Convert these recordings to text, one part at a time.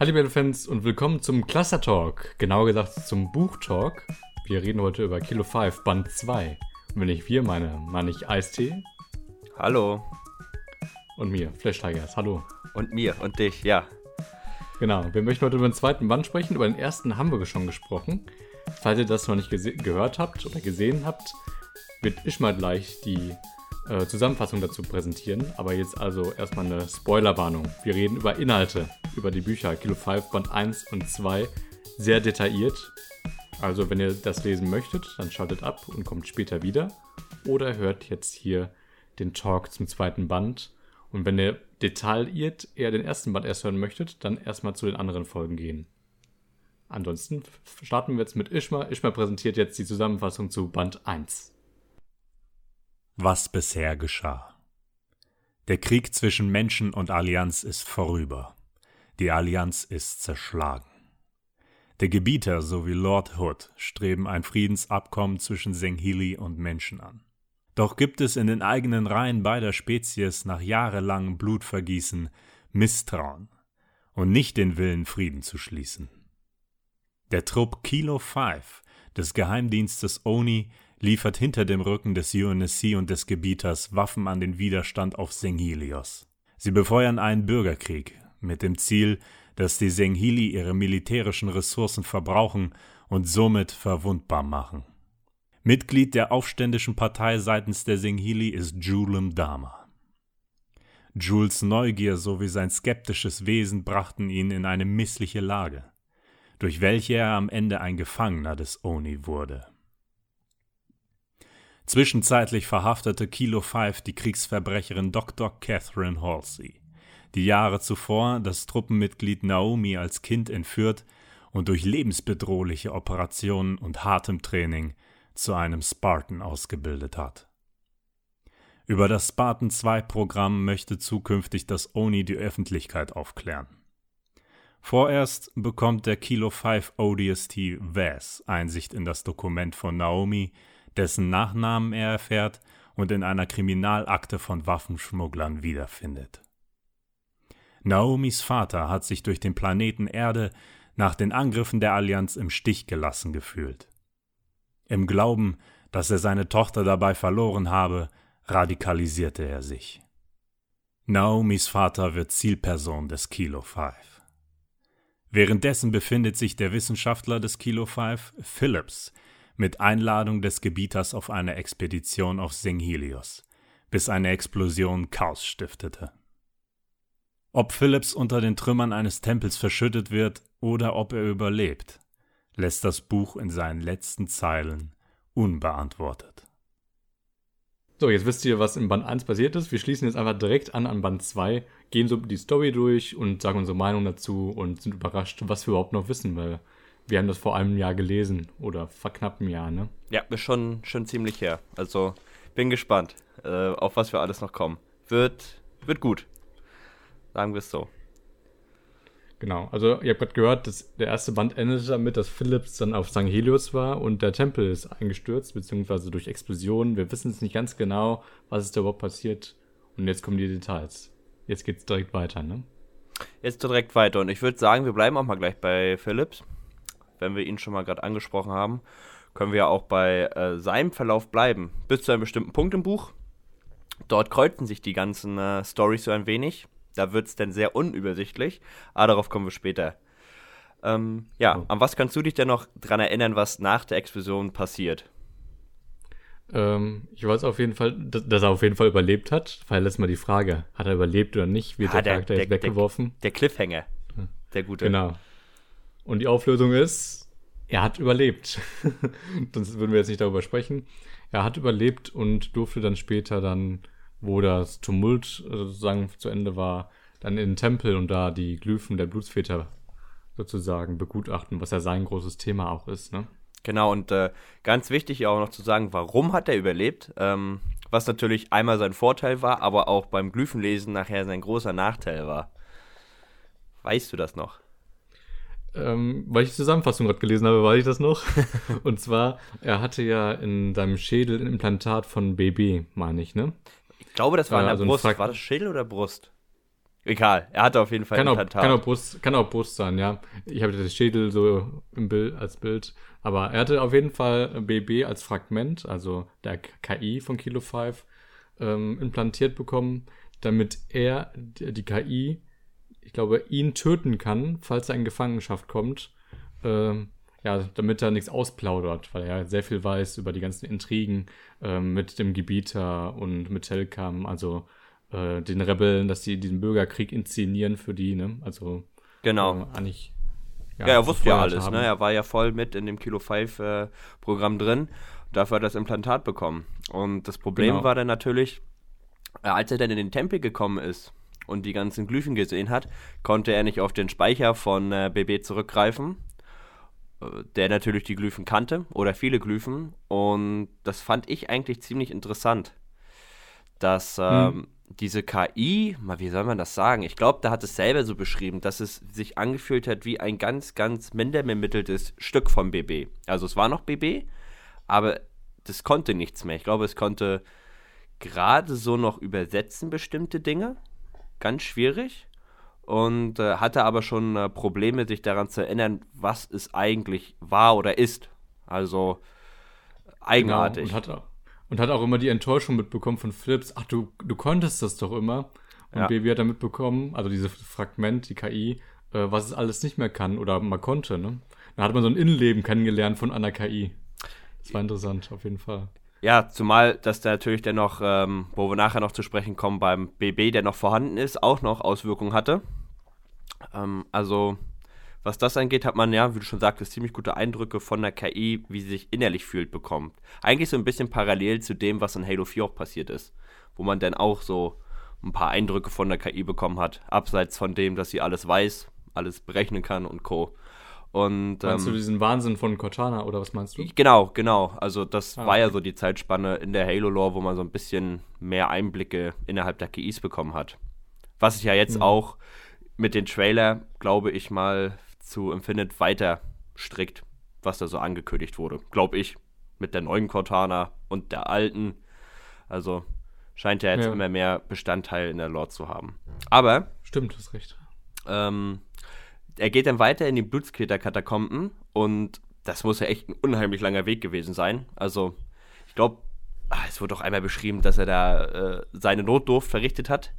Hallo Battle-Fans und willkommen zum Cluster Talk, genauer gesagt zum Buch Talk. Wir reden heute über Kilo 5, Band 2. Und wenn ich wir meine, meine ich Eistee. Hallo. Und mir, Flash Tigers, hallo. Und mir und dich, ja. Genau, wir möchten heute über den zweiten Band sprechen. Über den ersten haben wir schon gesprochen. Falls ihr das noch nicht gehört habt oder gesehen habt, wird ich mal gleich die äh, Zusammenfassung dazu präsentieren. Aber jetzt also erstmal eine Spoilerwarnung. Wir reden über Inhalte, über die Bücher Kilo 5, Band 1 und 2 sehr detailliert. Also wenn ihr das lesen möchtet, dann schaltet ab und kommt später wieder. Oder hört jetzt hier den Talk zum zweiten Band. Und wenn ihr detailliert eher den ersten Band erst hören möchtet, dann erstmal zu den anderen Folgen gehen. Ansonsten starten wir jetzt mit Ishma. Ishma präsentiert jetzt die Zusammenfassung zu Band 1 was bisher geschah. Der Krieg zwischen Menschen und Allianz ist vorüber. Die Allianz ist zerschlagen. Der Gebieter sowie Lord Hood streben ein Friedensabkommen zwischen Senghili und Menschen an. Doch gibt es in den eigenen Reihen beider Spezies nach jahrelangem Blutvergießen Misstrauen und nicht den Willen, Frieden zu schließen. Der Trupp Kilo 5 des Geheimdienstes Oni liefert hinter dem Rücken des UNSC und des Gebieters Waffen an den Widerstand auf Senghilios. Sie befeuern einen Bürgerkrieg mit dem Ziel, dass die Senghili ihre militärischen Ressourcen verbrauchen und somit verwundbar machen. Mitglied der aufständischen Partei seitens der Senghili ist Julem Dama. Jules Neugier sowie sein skeptisches Wesen brachten ihn in eine missliche Lage, durch welche er am Ende ein Gefangener des Oni wurde. Zwischenzeitlich verhaftete Kilo 5 die Kriegsverbrecherin Dr. Catherine Halsey, die Jahre zuvor das Truppenmitglied Naomi als Kind entführt und durch lebensbedrohliche Operationen und hartem Training zu einem Spartan ausgebildet hat. Über das Spartan 2 Programm möchte zukünftig das ONI die Öffentlichkeit aufklären. Vorerst bekommt der Kilo 5 ODST Vaz Einsicht in das Dokument von Naomi, dessen Nachnamen er erfährt und in einer Kriminalakte von Waffenschmugglern wiederfindet. Naomis Vater hat sich durch den Planeten Erde nach den Angriffen der Allianz im Stich gelassen gefühlt. Im Glauben, dass er seine Tochter dabei verloren habe, radikalisierte er sich. Naomis Vater wird Zielperson des Kilo 5. Währenddessen befindet sich der Wissenschaftler des Kilo 5, Phillips, mit Einladung des Gebieters auf eine Expedition auf Senghelios, bis eine Explosion Chaos stiftete. Ob Phillips unter den Trümmern eines Tempels verschüttet wird oder ob er überlebt, lässt das Buch in seinen letzten Zeilen unbeantwortet. So, jetzt wisst ihr, was in Band 1 passiert ist. Wir schließen jetzt einfach direkt an an Band 2, gehen so die Story durch und sagen unsere Meinung dazu und sind überrascht, was wir überhaupt noch wissen, weil wir haben das vor einem Jahr gelesen oder vor knapp einem Jahr, ne? Ja, ist schon, schon ziemlich her. Also bin gespannt, äh, auf was wir alles noch kommen. Wird, wird gut. Sagen wir es so. Genau, also ihr habt gerade gehört, dass der erste Band endete damit, dass Philips dann auf St. Helios war und der Tempel ist eingestürzt, beziehungsweise durch Explosionen. Wir wissen es nicht ganz genau, was ist da überhaupt passiert. Und jetzt kommen die Details. Jetzt geht's direkt weiter, ne? Jetzt direkt weiter. Und ich würde sagen, wir bleiben auch mal gleich bei Philips wenn wir ihn schon mal gerade angesprochen haben, können wir auch bei äh, seinem Verlauf bleiben, bis zu einem bestimmten Punkt im Buch. Dort kreuzen sich die ganzen äh, Stories so ein wenig. Da wird es dann sehr unübersichtlich, aber darauf kommen wir später. Ähm, ja, an was kannst du dich denn noch dran erinnern, was nach der Explosion passiert? Ähm, ich weiß auf jeden Fall, dass, dass, er auf jeden Fall überlebt hat. Weil letztes Mal die Frage, hat er überlebt oder nicht? Wird ah, der, der Charakter jetzt weggeworfen? Der, der Cliffhanger, der gute. Genau. Und die Auflösung ist, er hat überlebt. Sonst würden wir jetzt nicht darüber sprechen. Er hat überlebt und durfte dann später dann, wo das Tumult äh, sozusagen zu Ende war, dann in den Tempel und da die Glyphen der Blutsväter sozusagen begutachten, was ja sein großes Thema auch ist, ne? Genau, und äh, ganz wichtig auch noch zu sagen, warum hat er überlebt? Ähm, was natürlich einmal sein Vorteil war, aber auch beim Glyphenlesen nachher sein großer Nachteil war. Weißt du das noch? Ähm, weil ich die Zusammenfassung gerade gelesen habe, weiß ich das noch. und zwar, er hatte ja in seinem Schädel ein Implantat von BB, meine ich, ne? Ich glaube, das war äh, in der also Brust. War das Schädel oder Brust? Egal, er hatte auf jeden Fall Kann auch, Implantat. kann, auch Brust, kann auch Brust sein, ja. Ich habe das Schädel so im Bild, als Bild. Aber er hatte auf jeden Fall BB als Fragment, also der KI von Kilo 5, ähm, implantiert bekommen, damit er, die KI, ich glaube, ihn töten kann, falls er in Gefangenschaft kommt. Ähm, ja, damit er nichts ausplaudert, weil er sehr viel weiß über die ganzen Intrigen ähm, mit dem Gebieter und mit Telkam, also äh, den Rebellen, dass sie diesen Bürgerkrieg inszenieren für die, ne? Also genau. äh, eigentlich. Ja, er wusste ja alles, haben. ne? Er war ja voll mit in dem Kilo 5 äh, Programm drin. Dafür hat er das Implantat bekommen. Und das Problem Genau. war dann natürlich, äh, als er dann in den Tempel gekommen ist und die ganzen Glyphen gesehen hat, konnte er nicht auf den Speicher von äh, BB zurückgreifen, äh, der natürlich die Glyphen kannte oder viele Glyphen. Und das fand ich eigentlich ziemlich interessant, dass ähm, diese KI, mal wie soll man das sagen? Ich glaube, da hat es selber so beschrieben, dass es sich angefühlt hat wie ein ganz, ganz minder bemitteltes Stück vom BB. Also es war noch BB, aber das konnte nichts mehr. Ich glaube, es konnte gerade so noch übersetzen bestimmte Dinge. Ganz schwierig. Und äh, hatte aber schon äh, Probleme, sich daran zu erinnern, was es eigentlich war oder ist. Also eigenartig. Genau, und, hat, auch- und hat auch immer die Enttäuschung mitbekommen von Philips, ach, du, du konntest das doch immer. Und Ja. Baby hat dann mitbekommen, also dieses Fragment, die KI, äh, was es alles nicht mehr kann oder mal konnte, ne? Dann hat man so ein Innenleben kennengelernt von einer KI. Das war interessant, auf jeden Fall. Ja, zumal, dass da natürlich der noch, ähm, wo wir nachher noch zu sprechen kommen, beim BB, der noch vorhanden ist, auch noch Auswirkungen hatte. Ähm, also, was das angeht, hat man ja, wie du schon sagtest, ziemlich gute Eindrücke von der KI, wie sie sich innerlich fühlt, bekommen. Eigentlich so ein bisschen parallel zu dem, was in Halo 4 auch passiert ist. Wo man dann auch so ein paar Eindrücke von der KI bekommen hat. Abseits von dem, dass sie alles weiß, alles berechnen kann und Co. Und, Meinst ähm, du diesen Wahnsinn von Cortana oder was meinst du? Genau, genau. Also das Ah, war ja okay. so die Zeitspanne in der Halo-Lore, wo man so ein bisschen mehr Einblicke innerhalb der KIs bekommen hat. Was sich ja jetzt Mhm. auch mit den Trailer, glaube ich mal, zu Infinite weiter strickt, was da so angekündigt wurde. Glaube ich. Mit der neuen Cortana und der alten. Also scheint ja jetzt Ja. immer mehr Bestandteil in der Lore zu haben. Aber Stimmt, du hast recht. ähm, er geht dann weiter in die Blutsketer-Katakomben und das muss ja echt ein unheimlich langer Weg gewesen sein. Also, ich glaube, es wurde auch einmal beschrieben, dass er da äh, seine Notdurft verrichtet hat.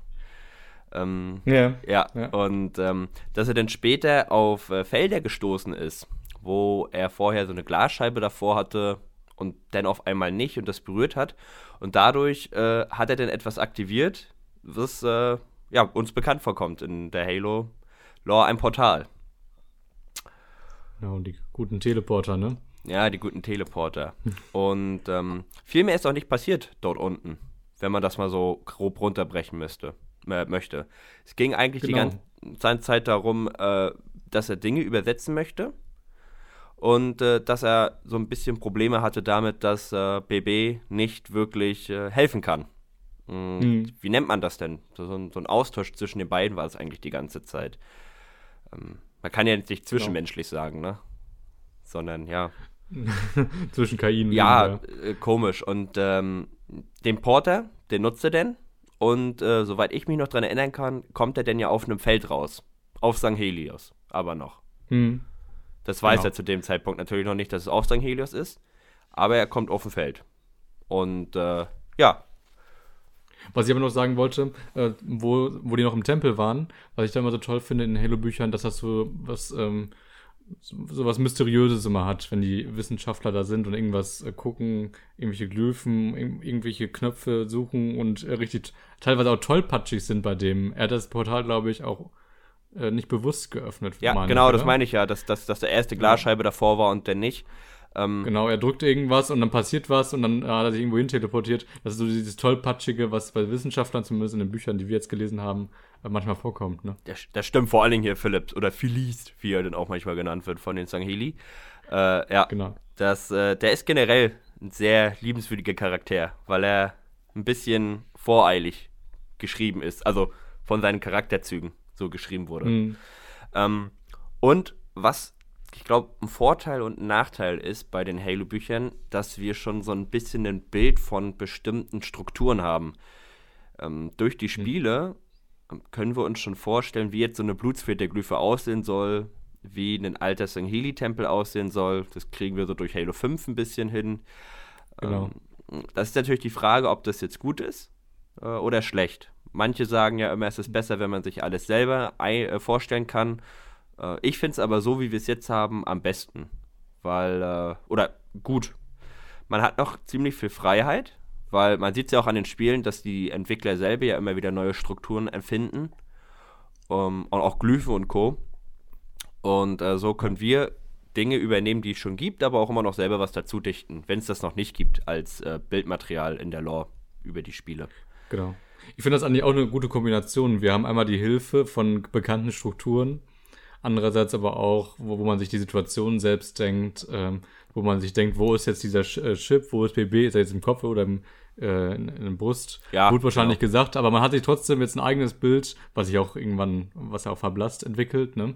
Ähm, Ja. ja, Ja. und ähm, dass er dann später auf äh, Felder gestoßen ist, wo er vorher so eine Glasscheibe davor hatte und dann auf einmal nicht und das berührt hat. Und dadurch äh, hat er dann etwas aktiviert, was äh, ja, uns bekannt vorkommt in der Halo Lore, ein Portal. Genau, die guten Teleporter, ne? Ja, die guten Teleporter. Und ähm, viel mehr ist auch nicht passiert dort unten, wenn man das mal so grob runterbrechen müsste, äh, möchte. Es ging eigentlich Genau. die ganze Zeit darum, äh, dass er Dinge übersetzen möchte und äh, dass er so ein bisschen Probleme hatte damit, dass äh, BB nicht wirklich äh, helfen kann. Mhm. Wie nennt man das denn? So, so ein Austausch zwischen den beiden war es eigentlich die ganze Zeit. Ähm, man kann ja nicht zwischenmenschlich sagen, ne? Sondern ja. Zwischen KI und Ja, äh, komisch. Und ähm, den Porter, den nutzt er denn. Und äh, soweit ich mich noch dran erinnern kann, kommt er denn ja auf einem Feld raus. Auf St. Helios. Aber noch. Hm. Das weiß Genau. er zu dem Zeitpunkt natürlich noch nicht, dass es auf St. Helios ist. Aber er kommt auf ein Feld. Und äh, ja, Was ich aber noch sagen wollte, äh, wo, wo die noch im Tempel waren, was ich da immer so toll finde in Halo-Büchern, dass das so was, ähm, so, was Mysteriöses immer hat, wenn die Wissenschaftler da sind und irgendwas äh, gucken, irgendwelche Glyphen, irg irgendwelche Knöpfe suchen und äh, richtig teilweise auch tollpatschig sind bei dem. Er hat das Portal, glaube ich, auch äh, nicht bewusst geöffnet. ja genau, ich, das meine ich ja, dass, dass, dass der erste Glasscheibe davor war und der nicht. Ähm, Genau, er drückt irgendwas und dann passiert was und dann äh, hat er sich irgendwo hin teleportiert. Das ist so dieses tollpatschige, was bei Wissenschaftlern, zumindest in den Büchern, die wir jetzt gelesen haben, äh, manchmal vorkommt. Ne? Das, das stimmt vor allen Dingen hier Philips oder Philist, wie er dann auch manchmal genannt wird von den Sangheli. Äh, ja, Genau. das, äh, der ist generell ein sehr liebenswürdiger Charakter, weil er ein bisschen voreilig geschrieben ist, also von seinen Charakterzügen so geschrieben wurde. Mhm. Ähm, und was ich glaube, ein Vorteil und ein Nachteil ist bei den Halo-Büchern, dass wir schon so ein bisschen ein Bild von bestimmten Strukturen haben. Ähm, durch die Spiele können wir uns schon vorstellen, wie jetzt so eine Blutsphäre-Glyphe aussehen soll, wie ein alter Sangheli-Tempel aussehen soll. Das kriegen wir so durch Halo 5 ein bisschen hin. Genau. Ähm, das ist natürlich die Frage, ob das jetzt gut ist äh, oder schlecht. Manche sagen ja immer, es ist besser, wenn man sich alles selber äh, vorstellen kann. Äh, ich finde es aber so, wie wir es jetzt haben, am besten. Weil, äh, oder gut, man hat noch ziemlich viel Freiheit, weil man sieht es ja auch an den Spielen, dass die Entwickler selber ja immer wieder neue Strukturen erfinden. Um, und auch Glyphen und Co. Und äh, so können wir Dinge übernehmen, die es schon gibt, aber auch immer noch selber was dazu dichten, wenn es das noch nicht gibt als äh, Bildmaterial in der Lore über die Spiele. Genau. Ich finde das eigentlich auch eine gute Kombination. Wir haben einmal die Hilfe von bekannten Strukturen, andererseits aber auch, wo, wo man sich die Situation selbst denkt, ähm, wo man sich denkt, wo ist jetzt dieser äh, Chip, wo ist BB, ist er jetzt im Kopf oder im, äh, in, in der Brust? Ja, Gut wahrscheinlich genau. gesagt, aber man hat sich trotzdem jetzt ein eigenes Bild, was sich auch irgendwann, was ja auch verblasst, entwickelt, ne?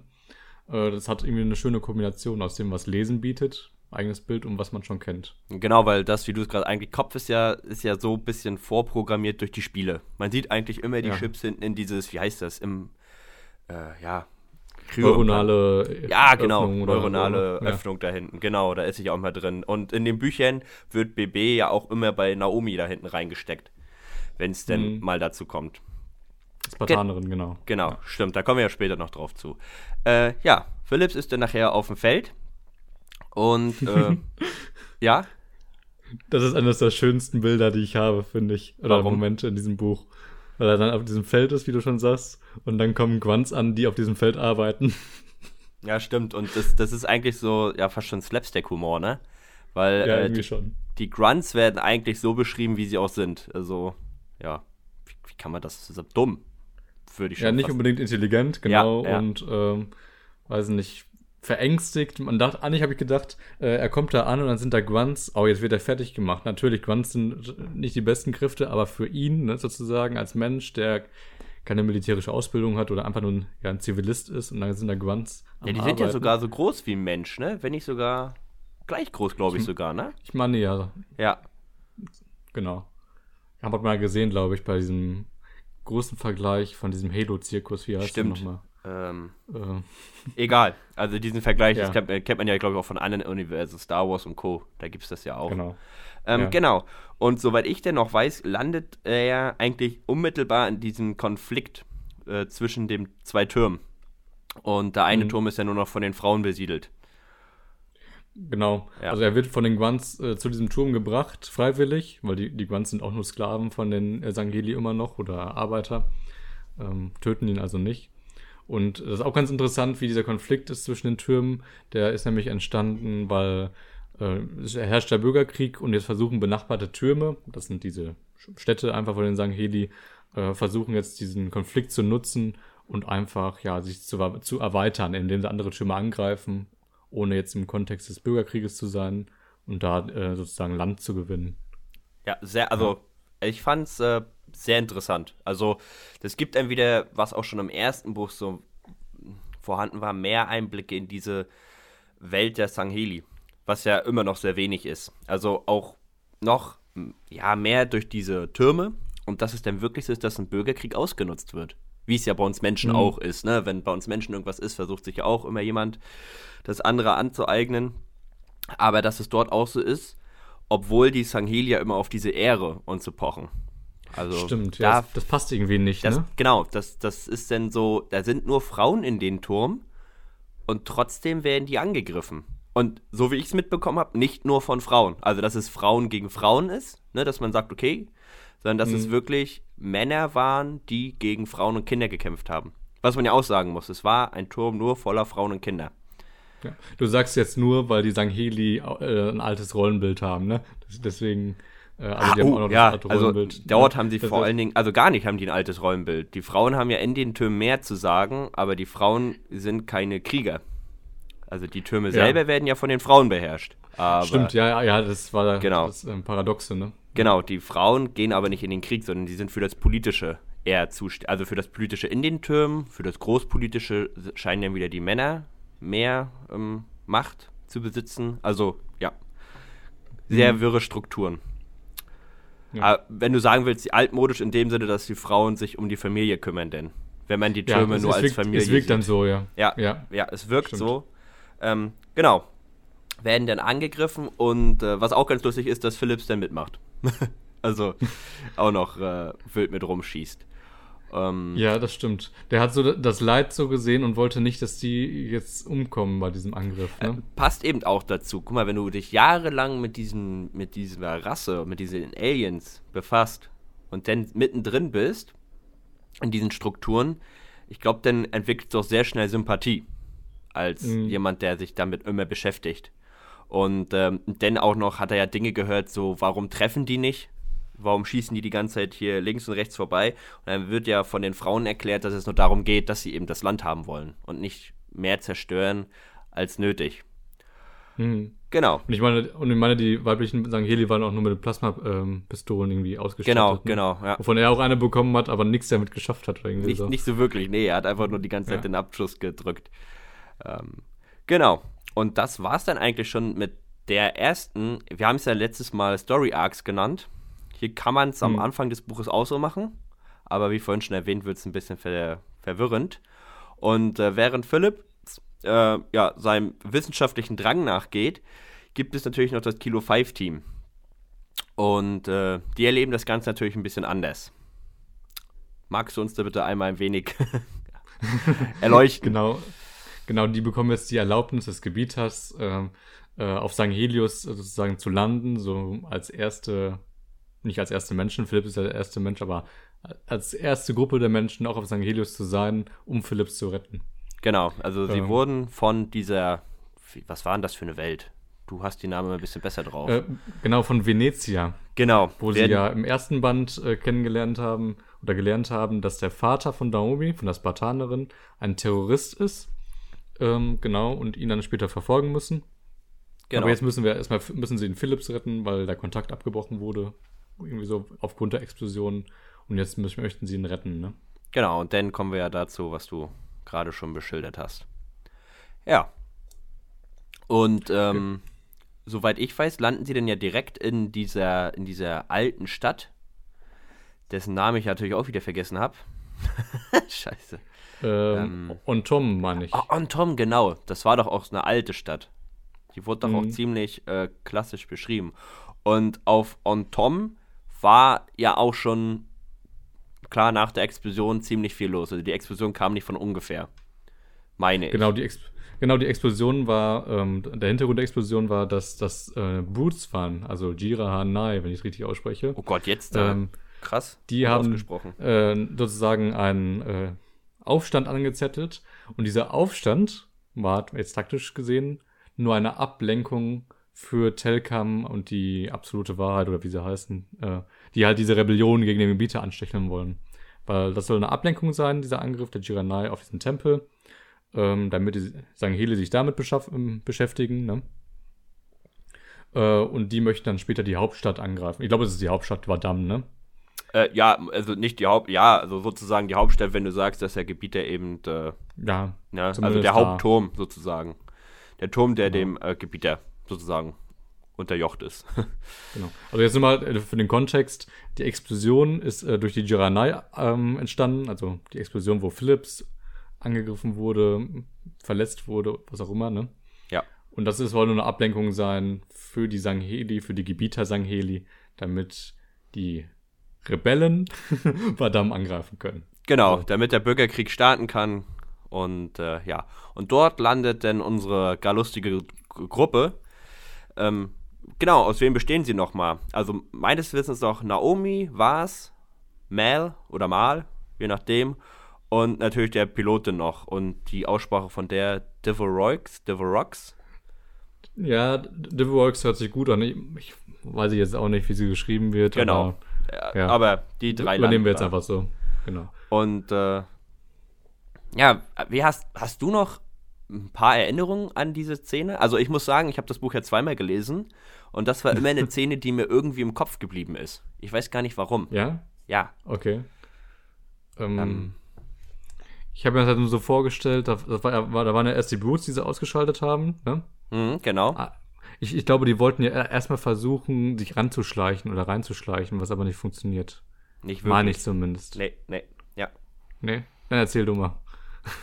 Äh, das hat irgendwie eine schöne Kombination aus dem, was Lesen bietet, eigenes Bild und was man schon kennt. Genau, weil das, wie du es gerade eigentlich, Kopf ist ja, ist ja so ein bisschen vorprogrammiert durch die Spiele. Man sieht eigentlich immer die Ja. Chips hinten in dieses, wie heißt das, im, äh, ja, Neuronale Ja, genau, Öffnung oder- neuronale ja. Öffnung da hinten. Genau, da ist ich auch mal drin. Und in den Büchern wird BB ja auch immer bei Naomi da hinten reingesteckt. Wenn es denn Mhm. mal dazu kommt. Spartanerin, genau. Genau, stimmt, da kommen wir ja später noch drauf zu. Äh, ja, Philips ist dann nachher auf dem Feld. Und äh, ja, Das ist eines der schönsten Bilder, die ich habe, finde ich. Oder Warum? Momente in diesem Buch. Weil er dann auf diesem Feld ist, wie du schon sagst. Und dann kommen Grunts an, die auf diesem Feld arbeiten. ja, stimmt. Und das, das ist eigentlich so, ja, fast schon Slapstick-Humor, ne? Weil Ja, äh, irgendwie die, schon. die Grunts werden eigentlich so beschrieben, wie sie auch sind. Also, ja, wie, wie kann man das? Das ist dumm. Würde ich schon Ja, nicht fast- unbedingt intelligent, genau. Ja, ja. Und, ähm, weiß nicht, verängstigt. Man dachte, eigentlich habe ich gedacht, äh, er kommt da an und dann sind da Grunts. Oh, jetzt wird er fertig gemacht. Natürlich, Grunts sind nicht die besten Kräfte, aber für ihn, ne, sozusagen, als Mensch, der keine militärische Ausbildung hat oder einfach nur ein, ja, ein Zivilist ist und dann sind da Grunts. Ja, die sind ja Arbeiten. sogar so groß wie ein Mensch, ne? Wenn nicht sogar gleich groß, glaube ich sogar, ne? Ich meine, ja, Ja. Genau. Ich habe mal gesehen, glaube ich, bei diesem großen Vergleich von diesem Halo-Zirkus. Wie heißt Stimmt. der nochmal? Ähm, Äh, egal. Also diesen Vergleich Ja. das kennt, kennt man ja, glaube ich, auch von anderen Universen, Star Wars und Co. Da gibt es das ja auch. genau. Ähm, Ja. Genau. Und soweit ich denn noch weiß, landet er ja eigentlich unmittelbar in diesem Konflikt äh, zwischen den zwei Türmen. Und der eine Mhm. Turm ist ja nur noch von den Frauen besiedelt. Genau. Ja. Also er wird von den Grunts äh, zu diesem Turm gebracht, freiwillig, weil die, die Grunts sind auch nur Sklaven von den äh, Sangeli immer noch oder Arbeiter. Ähm, töten ihn also nicht. Und das ist auch ganz interessant, wie dieser Konflikt ist zwischen den Türmen. Der ist nämlich entstanden, weil äh, es herrscht der Bürgerkrieg und jetzt versuchen benachbarte Türme, das sind diese Städte einfach von den Sangheli, äh, versuchen jetzt diesen Konflikt zu nutzen und einfach ja sich zu, zu erweitern, indem sie andere Türme angreifen, ohne jetzt im Kontext des Bürgerkrieges zu sein und da äh, sozusagen Land zu gewinnen. Ja, sehr, also ich fand's äh, sehr interessant. Also, das gibt einem wieder, was auch schon im ersten Buch so vorhanden war, mehr Einblicke in diese Welt der Sangheli, was ja immer noch sehr wenig ist. Also auch noch ja mehr durch diese Türme und dass es dann wirklich so ist, dass ein Bürgerkrieg ausgenutzt wird. Wie es ja bei uns Menschen Mhm. auch ist, ne? Wenn bei uns Menschen irgendwas ist, versucht sich ja auch immer jemand das andere anzueignen. Aber dass es dort auch so ist, obwohl die Sangheli ja immer auf diese Ehre und so pochen. Also Stimmt, ja, da, das, das passt irgendwie nicht, das, ne? genau, das, das ist dann so, da sind nur Frauen in den Turm und trotzdem werden die angegriffen. Und so wie ich es mitbekommen habe, nicht nur von Frauen. Also, dass es Frauen gegen Frauen ist, ne, dass man sagt, okay, sondern dass es Mhm. wirklich Männer waren, die gegen Frauen und Kinder gekämpft haben. Was man ja auch sagen muss, es war ein Turm nur voller Frauen und Kinder. Ja. Du sagst jetzt nur, weil die Sangheli äh, ein altes Rollenbild haben, ne? Deswegen, äh, also die haben auch noch Ah, oh, ja, also dort ne? haben sie Das vor allen Dingen, also gar nicht haben die ein altes Rollenbild. Die Frauen haben ja in den Türmen mehr zu sagen, aber die Frauen sind keine Krieger. Also die Türme Ja. selber werden ja von den Frauen beherrscht. Stimmt, ja, ja, ja, das war Genau. das ähm, Paradoxe, ne? Genau, die Frauen gehen aber nicht in den Krieg, sondern die sind für das Politische eher zuständig. Also für das Politische in den Türmen, für das Großpolitische scheinen dann wieder die Männer mehr ähm, Macht zu besitzen. Also ja, sehr Mhm. wirre Strukturen. Ja. Aber wenn du sagen willst, altmodisch in dem Sinne, dass die Frauen sich um die Familie kümmern, denn wenn man die Türme es, nur als wirkt, Familie Es wirkt sieht. dann so, ja. Ja, ja, Ja. es wirkt Stimmt. so. Ähm, genau. Werden dann angegriffen und äh, was auch ganz lustig ist, dass Philips dann mitmacht. also auch noch äh, wild mit rumschießt. Ähm, Ja, das stimmt. Der hat so das Leid so gesehen und wollte nicht, dass die jetzt umkommen bei diesem Angriff. Ne? passt eben auch dazu. Guck mal, wenn du dich jahrelang mit diesem, mit dieser Rasse, mit diesen Aliens befasst und dann mittendrin bist in diesen Strukturen, ich glaube, dann entwickelst du auch sehr schnell Sympathie als Mhm. jemand, der sich damit immer beschäftigt. Und ähm, dann auch noch hat er ja Dinge gehört, so warum treffen die nicht? Warum schießen die die ganze Zeit hier links und rechts vorbei? Und dann wird ja von den Frauen erklärt, dass es nur darum geht, dass sie eben das Land haben wollen und nicht mehr zerstören als nötig. Mhm. Genau, Und ich meine, und ich meine, die weiblichen Sangeli waren auch nur mit Plasma-Pistolen irgendwie ausgestattet. genau, ne? genau. Ja. Wovon er auch eine bekommen hat, aber nichts damit geschafft hat. Irgendwie Nicht, so. nicht so wirklich, nee, er hat einfach nur die ganze Zeit Ja. den Abschuss gedrückt. Ähm, genau, und das war's dann eigentlich schon mit der ersten, wir haben es ja letztes Mal Story Arcs genannt. Hier kann man es am Mhm. Anfang des Buches auch so machen, aber wie vorhin schon erwähnt, wird es ein bisschen ver verwirrend. Und äh, während Philipp äh, ja, seinem wissenschaftlichen Drang nachgeht, gibt es natürlich noch das Kilo 5 Team. Und äh, die erleben das Ganze natürlich ein bisschen anders. Magst du uns da bitte einmal ein wenig erleuchten? Genau, genau, die bekommen jetzt die Erlaubnis des Gebieters, ähm, äh, auf St. Helios sozusagen zu landen, so als erste, nicht als erste Menschen, Philipp ist ja der erste Mensch, aber als erste Gruppe der Menschen auch auf St. Helios zu sein, um Philipps zu retten. Genau, also sie Ähm. wurden von dieser, was war denn das für eine Welt? Du hast die Namen ein bisschen besser drauf. Äh, genau, von Venezia, genau, wo sie ja im ersten Band äh, kennengelernt haben oder gelernt haben, dass der Vater von Naomi, von der Spartanerin, ein Terrorist ist. Ähm, genau, und ihn dann später verfolgen müssen. genau. Aber jetzt müssen wir erstmal müssen sie den Philips retten, weil der Kontakt abgebrochen wurde. Irgendwie so aufgrund der Explosion. Und jetzt müssen, möchten sie ihn retten, ne? Genau, und dann kommen wir ja dazu, was du gerade schon beschildert hast. Ja. Und ähm, soweit ich weiß, landen sie dann ja direkt in dieser, in dieser alten Stadt, dessen Namen ich natürlich auch wieder vergessen habe. Scheiße. Ähm, und Tom, meine ich. Ah, Ontom, genau. Das war doch auch eine alte Stadt. Die wurde doch auch Mhm. ziemlich äh, klassisch beschrieben. Und auf Ontom war ja auch schon klar nach der Explosion ziemlich viel los. Also die Explosion kam nicht von ungefähr. Meine Genau, ich. die, Ex genau, die Explosion war, ähm, der Hintergrund der Explosion war, dass das äh, Brutes waren, also Jira Hanai, wenn ich es richtig ausspreche. Oh Gott, jetzt äh, Ähm, krass. die haben äh, sozusagen einen äh, Aufstand angezettelt. Und dieser Aufstand war jetzt taktisch gesehen nur eine Ablenkung für Telkam und die absolute Wahrheit oder wie sie heißen, äh, die halt diese Rebellion gegen den Gebieter anstecheln wollen. Weil das soll eine Ablenkung sein, dieser Angriff der Jiranai auf diesen Tempel, ähm, damit die Sangheli sich damit ähm, beschäftigen. Ne? Äh, und die möchten dann später die Hauptstadt angreifen. Ich glaube, es ist die Hauptstadt Vadam, ne? Äh, ja, also nicht die Haupt, ja, also sozusagen die Hauptstadt, wenn du sagst, dass der Gebieter eben, äh, Ja, ne, also der da. Hauptturm sozusagen. Der Turm, der Genau. dem äh, Gebieter sozusagen unterjocht ist. Genau. Also jetzt nochmal äh, für den Kontext. Die Explosion ist äh, durch die Jiranai ähm, entstanden. Also die Explosion, wo Philips angegriffen wurde, verletzt wurde, was auch immer, ne? ja. Und das ist, soll nur eine Ablenkung sein für die Sangheli, für die Gebieter Sangheli, damit die Rebellen Vadam angreifen können. Genau, So. damit der Bürgerkrieg starten kann. Und äh, ja, und dort landet dann unsere gar lustige Gruppe. Ähm, genau, aus wem bestehen sie nochmal? Also meines Wissens noch Naomi, Vas, Mal oder Mal, je nachdem. Und natürlich der Pilotin noch. Und die Aussprache von der Deverox. Ja, Divorx hört sich gut an. Ich, weiß jetzt auch nicht, wie sie geschrieben wird. Genau. Aber Äh, Ja. Aber die drei übernehmen wir jetzt landen da. einfach so. Genau. Und äh, ja, wie hast, hast du noch ein paar Erinnerungen an diese Szene? Also ich muss sagen, ich habe das Buch ja zweimal gelesen und das war immer eine Szene, die mir irgendwie im Kopf geblieben ist. Ich weiß gar nicht warum. Ja? Ja, Okay. Ähm, Ähm. ich habe mir das halt nur so vorgestellt, da, das war, da waren ja erst die Brutes, die sie ausgeschaltet haben. Ne? mhm, genau. Ah, Ich, ich glaube, die wollten ja erstmal versuchen, sich ranzuschleichen oder reinzuschleichen, was aber nicht funktioniert. Nicht Meine ich wirklich. zumindest. Nee, nee, ja. Nee? Dann erzähl du mal.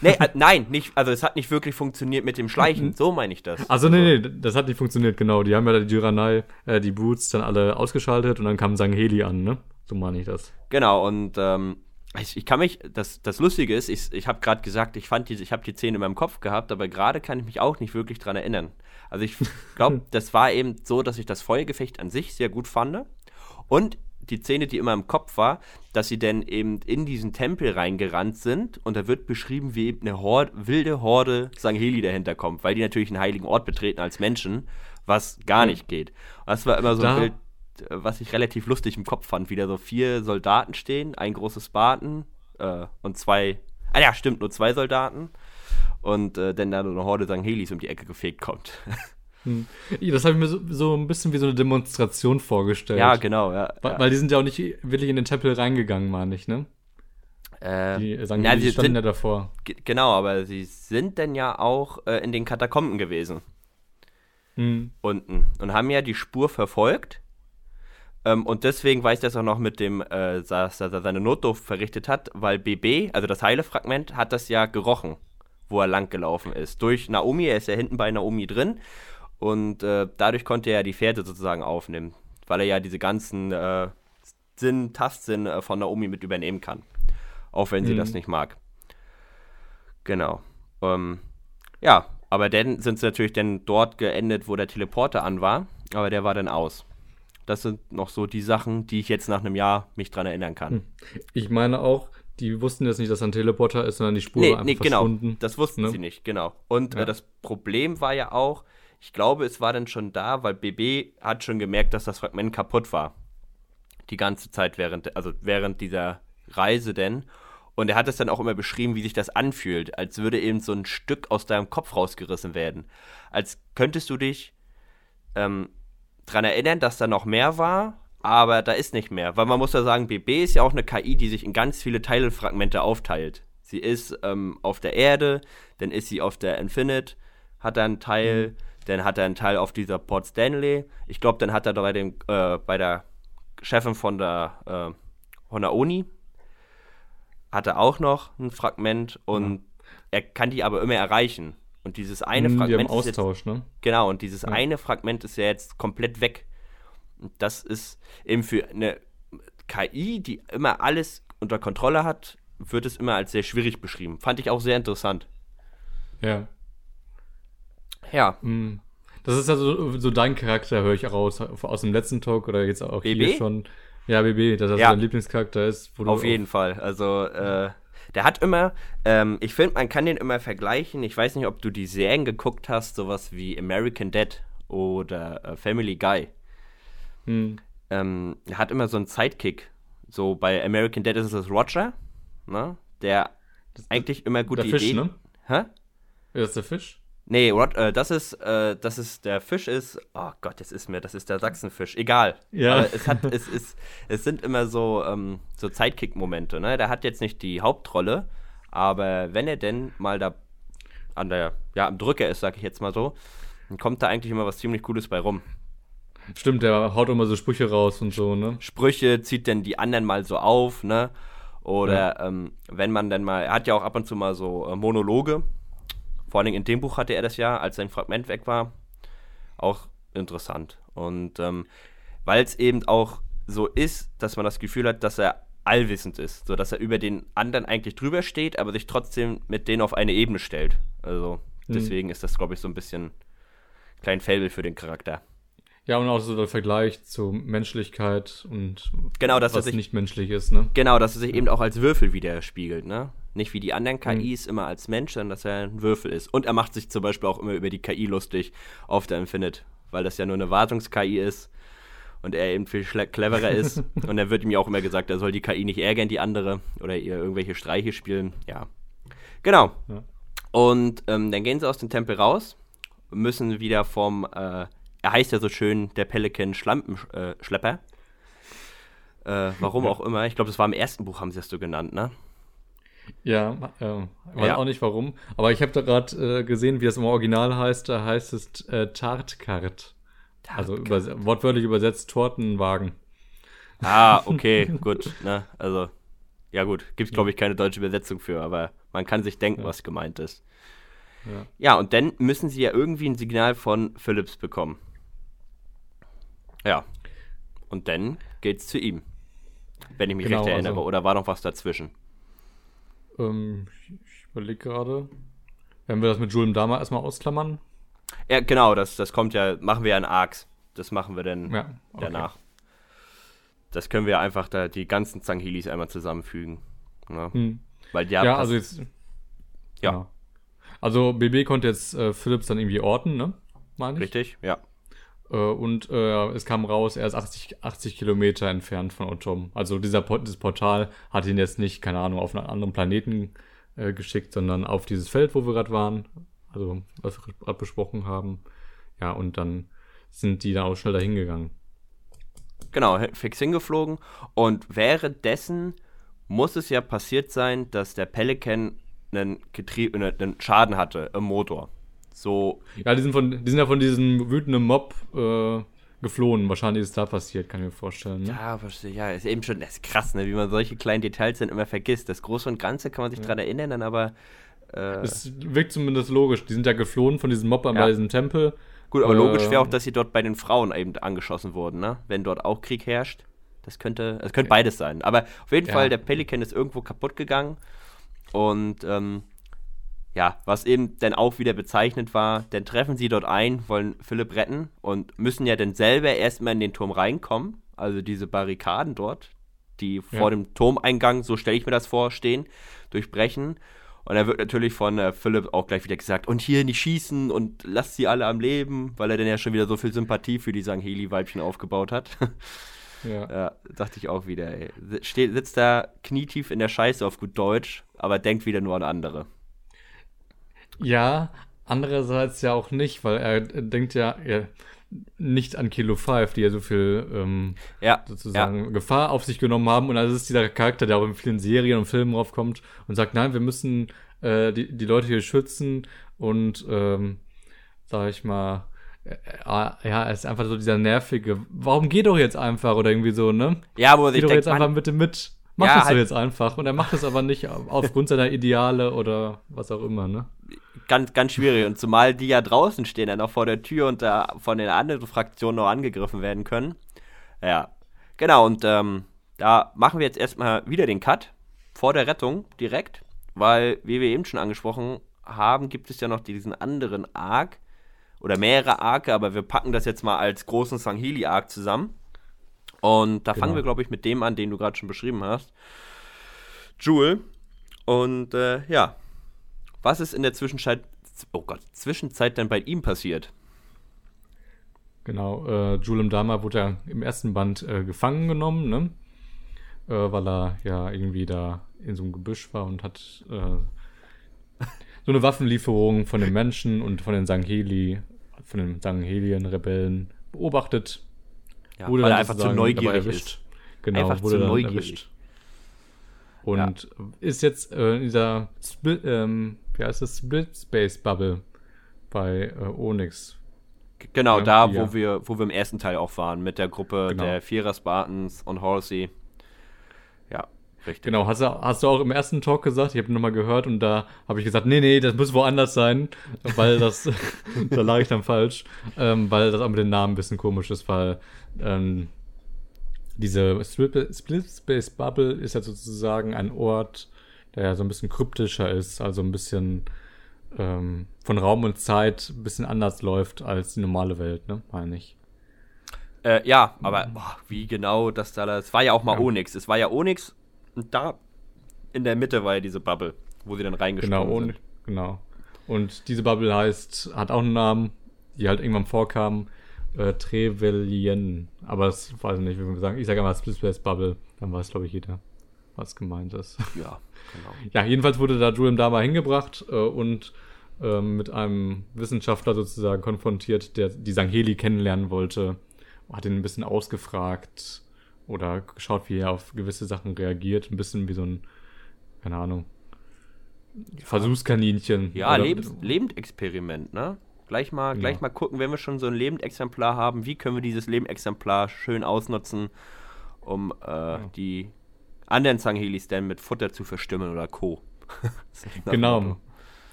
Nee, äh, nein, nicht, also es hat nicht wirklich funktioniert mit dem Schleichen, so meine ich das. Also nee, nee, das hat nicht funktioniert, genau. Die haben ja die Juranai, äh, die Boots dann alle ausgeschaltet und dann kam Sangheli an, ne? So meine ich das. Genau, und ähm, ich, ich kann mich, das, das Lustige ist, ich, ich habe gerade gesagt, ich fand diese, ich habe die Szene in meinem Kopf gehabt, aber gerade kann ich mich auch nicht wirklich dran erinnern. Also ich glaube, das war eben so, dass ich das Feuergefecht an sich sehr gut fand. Und die Szene, die immer im Kopf war, dass sie dann eben in diesen Tempel reingerannt sind und da wird beschrieben, wie eben eine Horde, wilde Horde Sangheli dahinter kommt, weil die natürlich einen heiligen Ort betreten als Menschen, was gar nicht geht. Und das war immer so Da- ein Bild, äh, was ich relativ lustig im Kopf fand, wie da so vier Soldaten stehen, ein großes Spartan äh, und zwei, ah ja, stimmt, nur zwei Soldaten und äh, dann da so eine Horde Sanghelis um die Ecke gefegt kommt. Ja, Das habe ich mir so, so ein bisschen wie so eine Demonstration vorgestellt. ja, genau, ja. Weil, ja. weil die sind ja auch nicht wirklich in den Tempel reingegangen, meine ich, ne? Äh, Die sagen, na, die sie standen sind- ja davor. Ge- Genau, aber sie sind dann ja auch äh, in den Katakomben gewesen, Hm. unten, und haben ja die Spur verfolgt. Ähm, und deswegen weiß das auch noch mit dem, äh, dass er seine Notdurft verrichtet hat, weil BB, also das heile Fragment, hat das ja gerochen, wo er lang gelaufen ist. Durch Naomi, er ist ja hinten bei Naomi drin. Und äh, dadurch konnte er die Fährte sozusagen aufnehmen, weil er ja diese ganzen äh, Sinn, Tastsinn äh, von Naomi mit übernehmen kann. Auch wenn sie Mhm. das nicht mag. Genau. Ähm, ja, aber dann sind sie natürlich dann dort geendet, wo der Teleporter an war, aber der war dann aus. Das sind noch so die Sachen, die ich jetzt nach einem Jahr mich dran erinnern kann. Hm. Ich meine auch, die wussten jetzt nicht, dass ein Teleporter ist, sondern die Spur Nee, war einfach nee, genau. verschwunden. Das wussten ne? sie nicht, genau. Und Ja. äh, das Problem war ja auch, ich glaube, es war dann schon da, weil BB hat schon gemerkt, dass das Fragment kaputt war. Die ganze Zeit während, also während dieser Reise denn. Und er hat es dann auch immer beschrieben, wie sich das anfühlt, als würde eben so ein Stück aus deinem Kopf rausgerissen werden. Als könntest du dich ähm, dran erinnern, dass da noch mehr war, aber da ist nicht mehr. Weil man muss ja sagen, BB ist ja auch eine KI, die sich in ganz viele Teilfragmente aufteilt. Sie ist ähm, auf der Erde, dann ist sie auf der Infinite, hat einen Teil, dann hat er einen Teil auf dieser Port Stanley. Ich glaube, dann hat er bei, dem, äh, bei der Chefin von der, äh, von der Uni, hat er auch noch ein Fragment und er kann die aber immer erreichen. Und dieses eine Hm, die Fragment haben ist jetzt Austausch, ne? Genau, und dieses eine Fragment ist ja jetzt komplett weg. Und das ist eben für eine KI, die immer alles unter Kontrolle hat, wird es immer als sehr schwierig beschrieben. Fand ich auch sehr interessant. Ja. Ja, Hm. Das ist ja so, so dein Charakter, höre ich raus, aus dem letzten Talk oder jetzt auch BB? hier schon. Ja, BB, dass das Ja. dein Lieblingscharakter ist. Wo du auf jeden Fall. Also, äh, der hat immer, ähm, ich finde, man kann den immer vergleichen. Ich weiß nicht, ob du die Serien geguckt hast, sowas wie American Dad oder äh, Family Guy. Hm. ähm, er hat immer so einen Sidekick. So bei American Dad ist es Roger, ne? Der eigentlich immer gute Der Fisch, Ideen. ne? Hä? Ist das der Fisch? Nee, Rod, äh, das ist, äh, das ist der Fisch ist. Oh Gott, das ist mir, das ist der Sachsenfisch. Egal. Ja. Aber es hat, es ist, es sind immer so, ähm, so Sidekick-Momente. Ne? Der hat jetzt nicht die Hauptrolle, aber wenn er denn mal da an der, ja, am Drücker ist, sag ich jetzt mal so, dann kommt da eigentlich immer was ziemlich Cooles bei rum. Stimmt, der haut immer so Sprüche raus und so, ne? Sprüche, zieht dann die anderen mal so auf, ne? Oder ähm, wenn man dann mal, er hat ja auch ab und zu mal so äh, Monologe. Vor allen Dingen in dem Buch hatte er das ja, als sein Fragment weg war. Auch interessant. Und ähm, weil es eben auch so ist, dass man das Gefühl hat, dass er allwissend ist. So dass er über den anderen eigentlich drüber steht, aber sich trotzdem mit denen auf eine Ebene stellt. Also deswegen ist das, glaube ich, so ein bisschen klein Fable für den Charakter. Ja, und auch so der Vergleich zu Menschlichkeit und Genau, dass er was sich nicht menschlich ist, ne? Genau, dass er sich eben auch als Würfel widerspiegelt, ne? Nicht wie die anderen KIs immer als Mensch, sondern dass er ein Würfel ist. Und er macht sich zum Beispiel auch immer über die KI lustig auf der Infinite, weil das ja nur eine Wartungs-KI ist und er eben viel cleverer ist. und dann wird ihm ja auch immer gesagt, er soll die KI nicht ärgern, die andere, oder ihr irgendwelche Streiche spielen. Ja. Genau. Ja. Und ähm, dann gehen sie aus dem Tempel raus, müssen wieder vom, äh, er heißt ja so schön, der Pelican Schlampenschlepper. Äh, äh, warum auch immer. Ich glaube, das war im ersten Buch, haben sie es so genannt, ne? Ja, äh, weiß Ja. auch nicht warum. Aber ich habe da gerade äh, gesehen, wie das im Original heißt. Da heißt es äh, Tartkart. Also übers wortwörtlich übersetzt Tortenwagen. Ah, okay, gut, ne? Also, Ja, gut, gibt es, glaube ich, keine deutsche Übersetzung für, aber man kann sich denken, Ja. was gemeint ist. Ja. Ja, und dann müssen sie ja irgendwie ein Signal von Philips bekommen. Ja. Und dann geht's zu ihm. Wenn ich mich Genau, recht erinnere. also- Oder war noch was dazwischen? Ähm, ich überlege gerade. Wenn wir das mit Julem Dama erstmal ausklammern. Ja, genau, das, das kommt ja, machen wir ja in Arcs. Das machen wir dann Ja, okay. danach. Das können wir einfach da die ganzen Zanghilis einmal zusammenfügen. Ne? Hm. Weil die Ja, also jetzt. Ja. genau. Also BB konnte jetzt äh, Philips dann irgendwie orten, ne? Meine ich. richtig, ja. Äh, und äh, es kam raus, er ist 80, 80 Kilometer entfernt von Otom. Also dieser dieses Portal hat ihn jetzt nicht, keine Ahnung, auf einen anderen Planeten äh, geschickt, sondern auf dieses Feld, wo wir gerade waren. Also, was wir gerade besprochen haben. Ja, und dann sind die dann auch schnell dahin gegangen. Genau, fix hingeflogen. Und währenddessen muss es ja passiert sein, dass der Pelican einen, Getrie einen einen Schaden hatte im Motor. So, Ja, die sind, von, die sind ja von diesem wütenden Mob äh, geflohen. Wahrscheinlich ist da passiert, kann ich mir vorstellen. Ne? ja, verstehe, ja, ist eben schon, das ist krass, ne, wie man solche kleinen Details dann immer vergisst. Das Große und Ganze kann man sich dran erinnern, dann aber, äh, Es wirkt zumindest logisch. Die sind ja geflohen von diesem Mob an Ja. bei diesem Tempel. gut, aber logisch äh, wäre auch, dass sie dort bei den Frauen eben angeschossen wurden, ne, wenn dort auch Krieg herrscht. Das könnte, es könnte beides sein. Aber auf jeden Ja. Fall, der Pelican ist irgendwo kaputt gegangen. Und ähm, ja, was eben dann auch wieder bezeichnet war, dann treffen sie dort ein, wollen Philipp retten und müssen ja dann selber erstmal in den Turm reinkommen. Also diese Barrikaden dort, die vor Ja. dem Turmeingang, so stelle ich mir das vor, stehen, durchbrechen. Und da wird natürlich von äh, Philipp auch gleich wieder gesagt, und hier nicht schießen und lasst sie alle am Leben, weil er dann ja schon wieder so viel Sympathie für die Sangheli-Weibchen aufgebaut hat. Ja. Ja, dachte ich auch wieder, ey. Steht, sitzt da knietief in der Scheiße auf gut Deutsch, aber denkt wieder nur an andere. Ja, andererseits ja auch nicht, weil er denkt ja er, nicht an Kilo 5, die ja so viel ähm, Ja, sozusagen Gefahr auf sich genommen haben. Und das ist dieser Charakter, der auch in vielen Serien und Filmen raufkommt und sagt, nein, wir müssen äh, die, die Leute hier schützen und ähm, sag ich mal, äh, äh, ja, er ist einfach so dieser nervige, warum geh doch jetzt einfach oder irgendwie so, ne? ja, wo Geh sich doch denkt, jetzt einfach bitte mit. Mach Ja, das doch halt- jetzt einfach. Und er macht es aber nicht auf- aufgrund seiner Ideale oder was auch immer, ne? Ganz, ganz schwierig. Und zumal die ja draußen stehen, dann auch vor der Tür und da von den anderen Fraktionen noch angegriffen werden können. Ja, genau. Und ähm, da machen wir jetzt erstmal wieder den Cut vor der Rettung direkt, weil, wie wir eben schon angesprochen haben, gibt es ja noch diesen anderen Arc oder mehrere Arke, aber wir packen das jetzt mal als großen Sangheli-Arc zusammen. Und da fangen Genau. wir, glaube ich, mit dem an, den du gerade schon beschrieben hast. Jewel. Und äh, ja, was ist in der Zwischenzeit, oh Gott, Zwischenzeit denn bei ihm passiert? Genau, äh, Julem Dama wurde ja im ersten Band äh, gefangen genommen, ne? Äh, weil er ja irgendwie da in so einem Gebüsch war und hat äh, so eine Waffenlieferung von den Menschen und von den Sangheli, von den Sanghelien-Rebellen beobachtet. Ja, Wurde weil er einfach zu neugierig ist. Genau, Einfach wurde zu neugierig. erwischt. Und ist jetzt äh, in dieser Split, ähm, wie heißt das, Split Space Bubble bei äh, Onyx. Genau, Ja, da, ja. wo wir, wo wir im ersten Teil auch waren, mit der Gruppe Genau. der Vierer Spartans und Halsey. Ja, richtig. Genau, hast du, hast du auch im ersten Talk gesagt, ich habe nochmal gehört und da habe ich gesagt, nee, nee, das muss woanders sein, weil das, da lag ich dann falsch, ähm, weil das auch mit dem Namen ein bisschen komisch ist, weil ähm, diese Split, Split Space Bubble ist ja sozusagen ein Ort, der ja so ein bisschen kryptischer ist, also ein bisschen ähm, von Raum und Zeit ein bisschen anders läuft als die normale Welt, ne, meine ich. Äh, ja, aber boah, wie genau das da, das war ja auch mal Ja. Onyx. Es war ja Onyx und da in der Mitte war ja diese Bubble, wo sie dann reingesprungen Genau, sind. genau. Und diese Bubble heißt, hat auch einen Namen, die halt irgendwann vorkam, äh, Trevelyan. Aber das weiß ich nicht, wie wir sagen. Ich sage einmal Split Space Bubble, dann weiß, glaube ich, jeder, was gemeint ist. Ja, genau. ja, jedenfalls wurde da Julian Dama hingebracht äh, und ähm, mit einem Wissenschaftler sozusagen konfrontiert, der die Sangheli kennenlernen wollte, hat ihn ein bisschen ausgefragt oder geschaut, wie er auf gewisse Sachen reagiert. Ein bisschen wie so ein, keine Ahnung, Versuchskaninchen. Ja, Oder- Lebens Lebendexperiment, ne? Gleich mal, gleich mal gucken, wenn wir schon so ein Lebendexemplar haben, wie können wir dieses Lebendexemplar schön ausnutzen, um äh, die anderen Sanghelis denn mit Futter zu verstimmen oder Co. genau.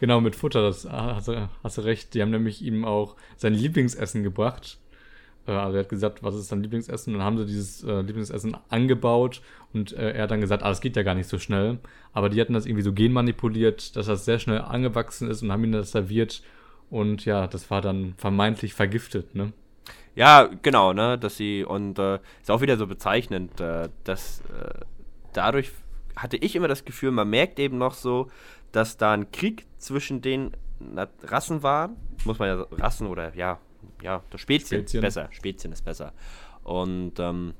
Genau, mit Futter, das hast du, hast du recht. Die haben nämlich ihm auch sein Lieblingsessen gebracht. Äh, also er hat gesagt, was ist sein Lieblingsessen? Und dann haben sie dieses äh, Lieblingsessen angebaut und äh, er hat dann gesagt, ah, das geht ja gar nicht so schnell. Aber die hatten das irgendwie so genmanipuliert, dass das sehr schnell angewachsen ist und haben ihm das serviert. Und ja, das war dann vermeintlich vergiftet, ne? Ja, genau, ne, dass sie, und äh, ist auch wieder so bezeichnend, äh, dass äh, dadurch hatte ich immer das Gefühl, man merkt eben noch so, dass da ein Krieg zwischen den Rassen war, muss man ja Rassen oder ja, ja, das Spezien, Spezien. besser, Spezien ist besser. Und ähm,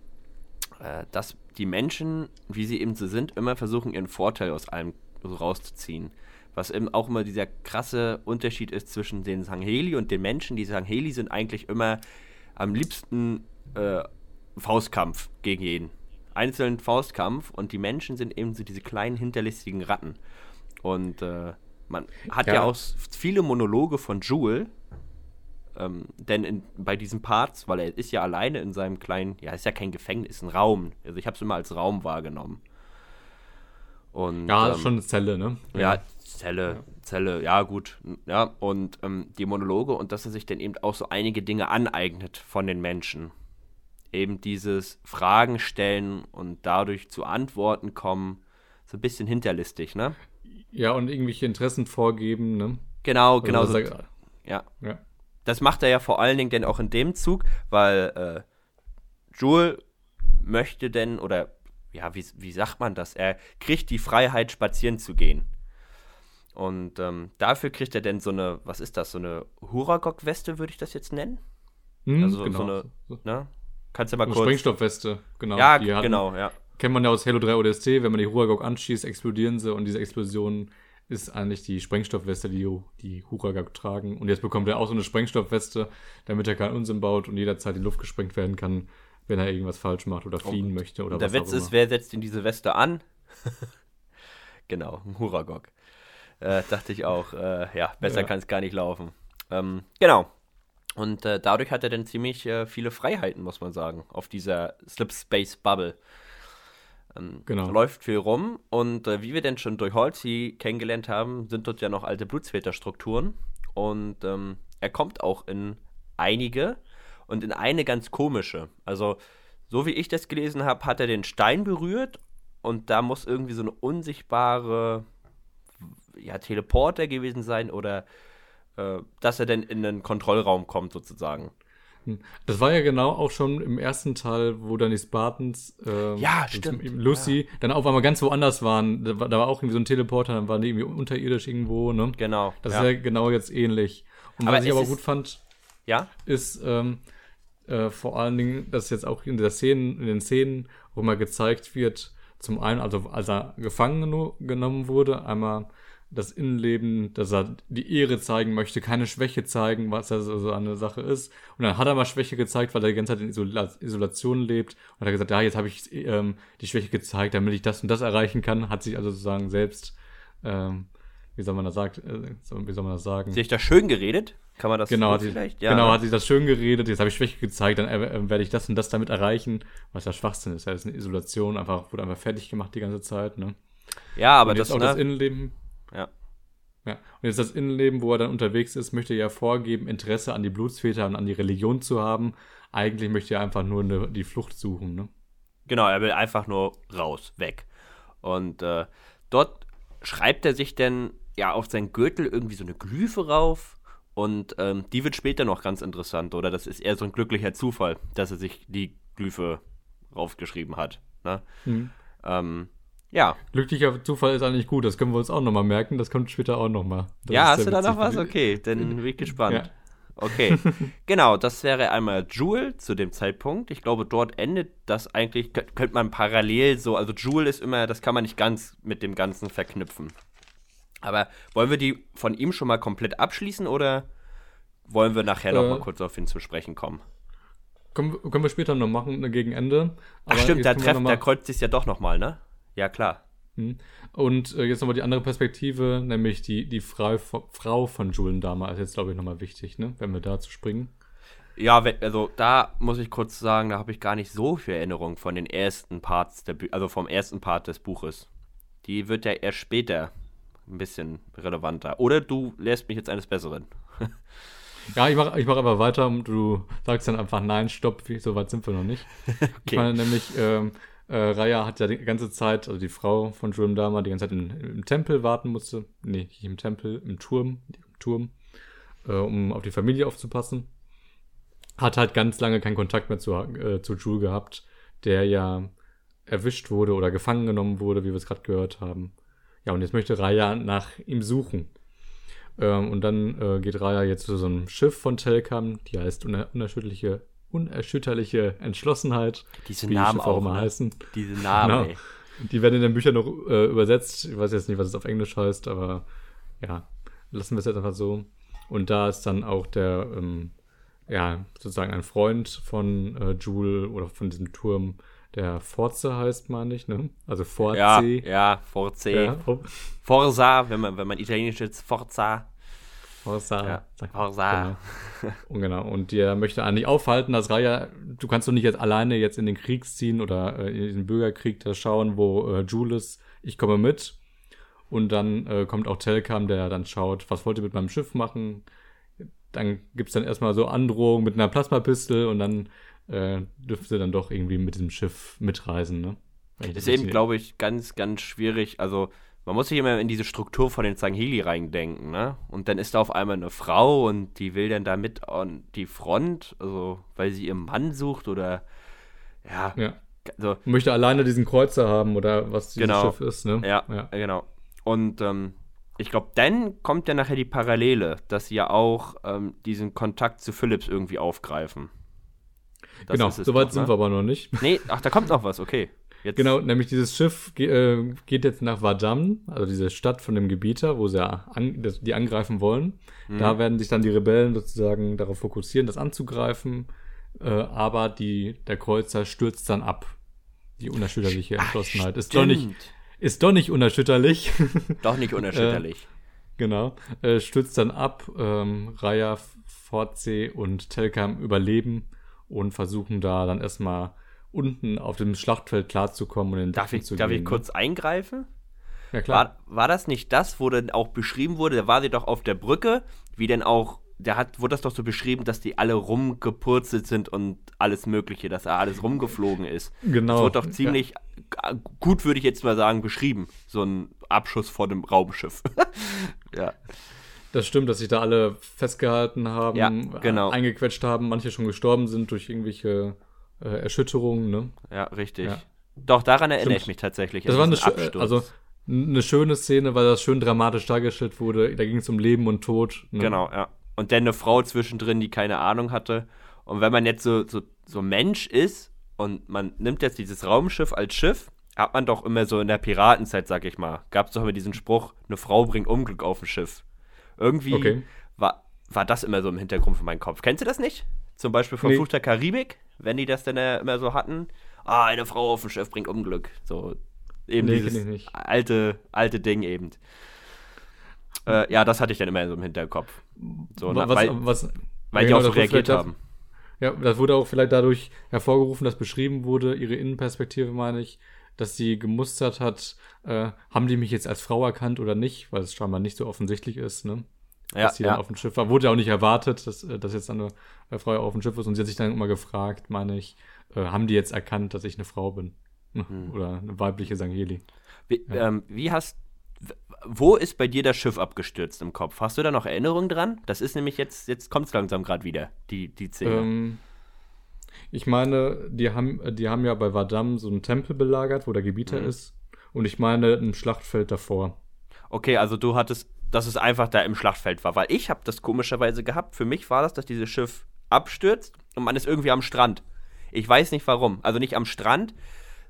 äh, dass die Menschen, wie sie eben so sind, immer versuchen, ihren Vorteil aus allem so rauszuziehen. Was eben auch immer dieser krasse Unterschied ist zwischen den Sangheli und den Menschen. Die Sangheli sind eigentlich immer am liebsten äh, Faustkampf gegen jeden. Einzelnen Faustkampf und die Menschen sind eben so diese kleinen hinterlistigen Ratten. Und äh, man hat ja. ja. auch viele Monologe von Jewel, ähm, denn in, bei diesen Parts, weil er ist ja alleine in seinem kleinen, ja, ist ja kein Gefängnis, ein Raum. Also ich habe es immer als Raum wahrgenommen. Und, ja, ähm, schon eine Zelle, ne? Ja, ja Zelle, ja. Zelle, ja gut, ja. Und ähm, die Monologe und dass er sich dann eben auch so einige Dinge aneignet von den Menschen. Eben dieses Fragen stellen und dadurch zu Antworten kommen, so ein bisschen hinterlistig, ne? Ja, und irgendwelche Interessen vorgeben, ne? Genau, also genau. So, ja. ja. Das macht er ja vor allen Dingen denn auch in dem Zug, weil äh, Joel möchte denn, oder ja, wie, wie sagt man das? Er kriegt die Freiheit, spazieren zu gehen. Und ähm, dafür kriegt er denn so eine, was ist das, so eine Huragok-Weste, würde ich das jetzt nennen? Hm, also genau. so eine, ne? Kannst du mal so kurz. Sprengstoffweste, genau. Ja, genau, ja. Kennt man ja aus Halo 3 ODST, wenn man die Huragok anschießt, explodieren sie und diese Explosion ist eigentlich die Sprengstoffweste, die die Huragok tragen. Und jetzt bekommt er auch so eine Sprengstoffweste, damit er keinen Unsinn baut und jederzeit in die Luft gesprengt werden kann, wenn er irgendwas falsch macht oder fliehen oh. möchte oder Der Witz ist, wer setzt in diese Weste an? genau, ein Huragok. Äh, dachte ich auch, äh, ja, besser ja. kann es gar nicht laufen. Ähm, genau. Und äh, dadurch hat er dann ziemlich äh, viele Freiheiten, muss man sagen, auf dieser Slip Space Bubble. Ähm, genau. Läuft viel rum und äh, wie wir denn schon durch Halsey kennengelernt haben, sind dort ja noch alte Blutsväterstrukturen und ähm, er kommt auch in einige und in eine ganz komische. Also, so wie ich das gelesen habe, hat er den Stein berührt und da muss irgendwie so eine unsichtbare ja, Teleporter gewesen sein oder äh, dass er denn in den Kontrollraum kommt sozusagen. Hm. Das war ja genau auch schon im ersten Teil, wo dann die Spartans, äh, ja, stimmt. Lucy, ja. dann auf einmal ganz woanders waren. Da war, da war, auch irgendwie so ein Teleporter, dann waren die irgendwie unterirdisch irgendwo, ne? Genau. Das ja. ist ja genau jetzt ähnlich. Und aber was ich aber gut fand, ja? ist ähm, äh, vor allen Dingen, dass jetzt auch in der Szenen, in den Szenen, wo mal gezeigt wird, zum einen, also als er gefangen genommen wurde, einmal das Innenleben, dass er die Ehre zeigen möchte, keine Schwäche zeigen, was ja so eine Sache ist. Und dann hat er mal Schwäche gezeigt, weil er die ganze Zeit in Isola Isolation lebt. Und hat er gesagt, ja, jetzt habe ich ähm, die Schwäche gezeigt, damit ich das und das erreichen kann. Hat sich also sozusagen selbst, ähm, wie soll man das sagt, äh, wie soll man das sagen? Sich da schön geredet? Kann man das genau, so vielleicht? Ja. Genau, hat sich das schön geredet, jetzt habe ich Schwäche gezeigt, dann äh, werde ich das und das damit erreichen, was ja Schwachsinn ist. Das ist eine Isolation, einfach, wurde einfach fertig gemacht die ganze Zeit, ne? Ja, aber und das auch ne? das Innenleben ja. Ja. Und jetzt das Innenleben, wo er dann unterwegs ist, möchte er ja vorgeben, Interesse an die Blutsväter und an die Religion zu haben. Eigentlich möchte er einfach nur eine, die Flucht suchen, ne? Genau, er will einfach nur raus, weg. Und äh, dort schreibt er sich dann ja auf seinen Gürtel irgendwie so eine Glyphe rauf. Und ähm, die wird später noch ganz interessant, oder? Das ist eher so ein glücklicher Zufall, dass er sich die Glyphe raufgeschrieben hat. Ne? Mhm. Ähm, ja. Glücklicher Zufall ist eigentlich gut, das können wir uns auch nochmal merken, das kommt später auch nochmal. Ja, hast du da noch was? Okay, dann bin ich gespannt. Ja. Okay, genau, das wäre einmal Jewel zu dem Zeitpunkt. Ich glaube, dort endet das eigentlich, könnte man parallel so, also Jewel ist immer, das kann man nicht ganz mit dem Ganzen verknüpfen. Aber wollen wir die von ihm schon mal komplett abschließen oder wollen wir nachher äh, noch mal kurz auf ihn zu sprechen kommen? Können, können wir später noch machen, ne, gegen Ende. Ach stimmt, der Treff, der kreuzt sich ja doch nochmal, ne? Ja, klar. Hm. Und äh, jetzt nochmal die andere Perspektive, nämlich die, die Frau, Frau von Julen damals, ist jetzt, glaube ich, nochmal wichtig, ne? wenn wir da zu springen. Ja, also da muss ich kurz sagen, da habe ich gar nicht so viel Erinnerung von den ersten Parts, der, also vom ersten Part des Buches. Die wird ja erst später ein bisschen relevanter. Oder du lässt mich jetzt eines Besseren. ja, ich mache ich mach aber weiter und du sagst dann einfach nein, stopp, so weit sind wir noch nicht. okay. Ich meine nämlich, ähm, äh, Raya hat ja die ganze Zeit, also die Frau von Jurim Dama, die ganze Zeit in, im Tempel warten musste. Nee, nicht im Tempel, im Turm, im Turm, äh, um auf die Familie aufzupassen. Hat halt ganz lange keinen Kontakt mehr zu, äh, zu Jul gehabt, der ja erwischt wurde oder gefangen genommen wurde, wie wir es gerade gehört haben. Ja, und jetzt möchte Raya nach ihm suchen. Ähm, und dann äh, geht Raya jetzt zu so einem Schiff von Telkam, die heißt uner unerschütterliche, unerschütterliche Entschlossenheit. Diese Namen die auch immer ne? heißen. Diese Namen, genau. Die werden in den Büchern noch äh, übersetzt. Ich weiß jetzt nicht, was es auf Englisch heißt, aber ja, lassen wir es jetzt einfach so. Und da ist dann auch der, ähm, ja, sozusagen ein Freund von äh, Jule oder von diesem Turm, der Forza heißt, meine ich, ne? Also Forza. Ja, ja, Forza. Ja. Forza, wenn man, wenn man italienisch ist, Forza. Forza. Ja, Forza. Genau. Und genau. Und der möchte eigentlich aufhalten, dass Raya, du kannst doch nicht jetzt alleine jetzt in den Krieg ziehen oder äh, in den Bürgerkrieg da schauen, wo äh, Jules, ich komme mit. Und dann äh, kommt auch Telkam, der dann schaut, was wollt ihr mit meinem Schiff machen? Dann gibt es dann erstmal so Androhungen mit einer Plasmapistel und dann äh, dürfte dann doch irgendwie mit diesem Schiff mitreisen, ne? Das ist eben, glaube ich, ganz, ganz schwierig. Also, man muss sich immer in diese Struktur von den Sangheili reindenken, ne? Und dann ist da auf einmal eine Frau und die will dann da mit an die Front, also weil sie ihren Mann sucht oder ja. ja. Also, Möchte alleine diesen Kreuzer haben oder was dieses genau. Schiff ist, ne? Ja, ja. genau. Und ähm, ich glaube, dann kommt ja nachher die Parallele, dass sie ja auch ähm, diesen Kontakt zu Philips irgendwie aufgreifen. Das genau, soweit doch, sind ne? wir aber noch nicht. Nee, ach, da kommt noch was, okay. Jetzt. Genau, nämlich dieses Schiff äh, geht jetzt nach Vadam, also diese Stadt von dem Gebieter, wo sie ja an, die angreifen wollen. Mhm. Da werden sich dann die Rebellen sozusagen darauf fokussieren, das anzugreifen. Äh, aber die, der Kreuzer stürzt dann ab. Die unerschütterliche Entschlossenheit. Ist doch nicht, ist doch nicht unerschütterlich. Doch nicht unerschütterlich. äh, genau. Äh, stürzt dann ab. Ähm, Raya, Fortsee und Telkam überleben und versuchen da dann erstmal unten auf dem Schlachtfeld klarzukommen und in den darf ich, zu Darf gehen, ich ne? kurz eingreifen? Ja, klar. War, war das nicht das, wo dann auch beschrieben wurde, da war sie doch auf der Brücke, wie denn auch, der hat, wurde das doch so beschrieben, dass die alle rumgepurzelt sind und alles Mögliche, dass da alles rumgeflogen ist. Genau. Das wurde doch ziemlich ja. gut, würde ich jetzt mal sagen, beschrieben. So ein Abschuss vor dem Raumschiff. ja. Das stimmt, dass sich da alle festgehalten haben, ja, genau. eingequetscht haben, manche schon gestorben sind durch irgendwelche äh, Erschütterungen, ne? Ja, richtig. Ja. Doch, daran erinnere stimmt. ich mich tatsächlich. Das war eine, Absturz. also eine schöne Szene, weil das schön dramatisch dargestellt wurde. Da ging es um Leben und Tod. Ne? Genau, ja. Und dann eine Frau zwischendrin, die keine Ahnung hatte. Und wenn man jetzt so, so, so Mensch ist und man nimmt jetzt dieses Raumschiff als Schiff, hat man doch immer so in der Piratenzeit, sag ich mal, gab es doch immer diesen Spruch, eine Frau bringt Unglück auf ein Schiff. Irgendwie okay. war, war das immer so im Hintergrund von meinem Kopf. Kennst du das nicht? Zum Beispiel von nee. Fluch der Karibik, wenn die das dann äh, immer so hatten. Ah, eine Frau auf dem Schiff bringt Unglück. So eben nee, dieses alte, alte Ding eben. Äh, ja, das hatte ich dann immer so im Hinterkopf. So, was, weil, was, weil die auch so reagiert haben. Ja, das wurde auch vielleicht dadurch hervorgerufen, dass beschrieben wurde, ihre Innenperspektive meine ich, dass sie gemustert hat, äh, haben die mich jetzt als Frau erkannt oder nicht, weil es scheinbar nicht so offensichtlich ist, ne? Ja, dass sie ja. dann auf dem Schiff war. Wurde ja auch nicht erwartet, dass, äh, dass jetzt eine Frau auf dem Schiff ist. Und sie hat sich dann immer gefragt, meine ich, äh, haben die jetzt erkannt, dass ich eine Frau bin? Hm. Oder eine weibliche Sangeli. Wie, ja. ähm, wie hast wo ist bei dir das Schiff abgestürzt im Kopf? Hast du da noch Erinnerungen dran? Das ist nämlich jetzt, jetzt kommt es langsam gerade wieder, die, die Szene. Ähm, ich meine, die haben, die haben ja bei Vadam so einen Tempel belagert, wo der Gebieter mhm. ist. Und ich meine, ein Schlachtfeld davor. Okay, also du hattest, dass es einfach da im Schlachtfeld war. Weil ich habe das komischerweise gehabt. Für mich war das, dass dieses Schiff abstürzt und man ist irgendwie am Strand. Ich weiß nicht warum. Also nicht am Strand,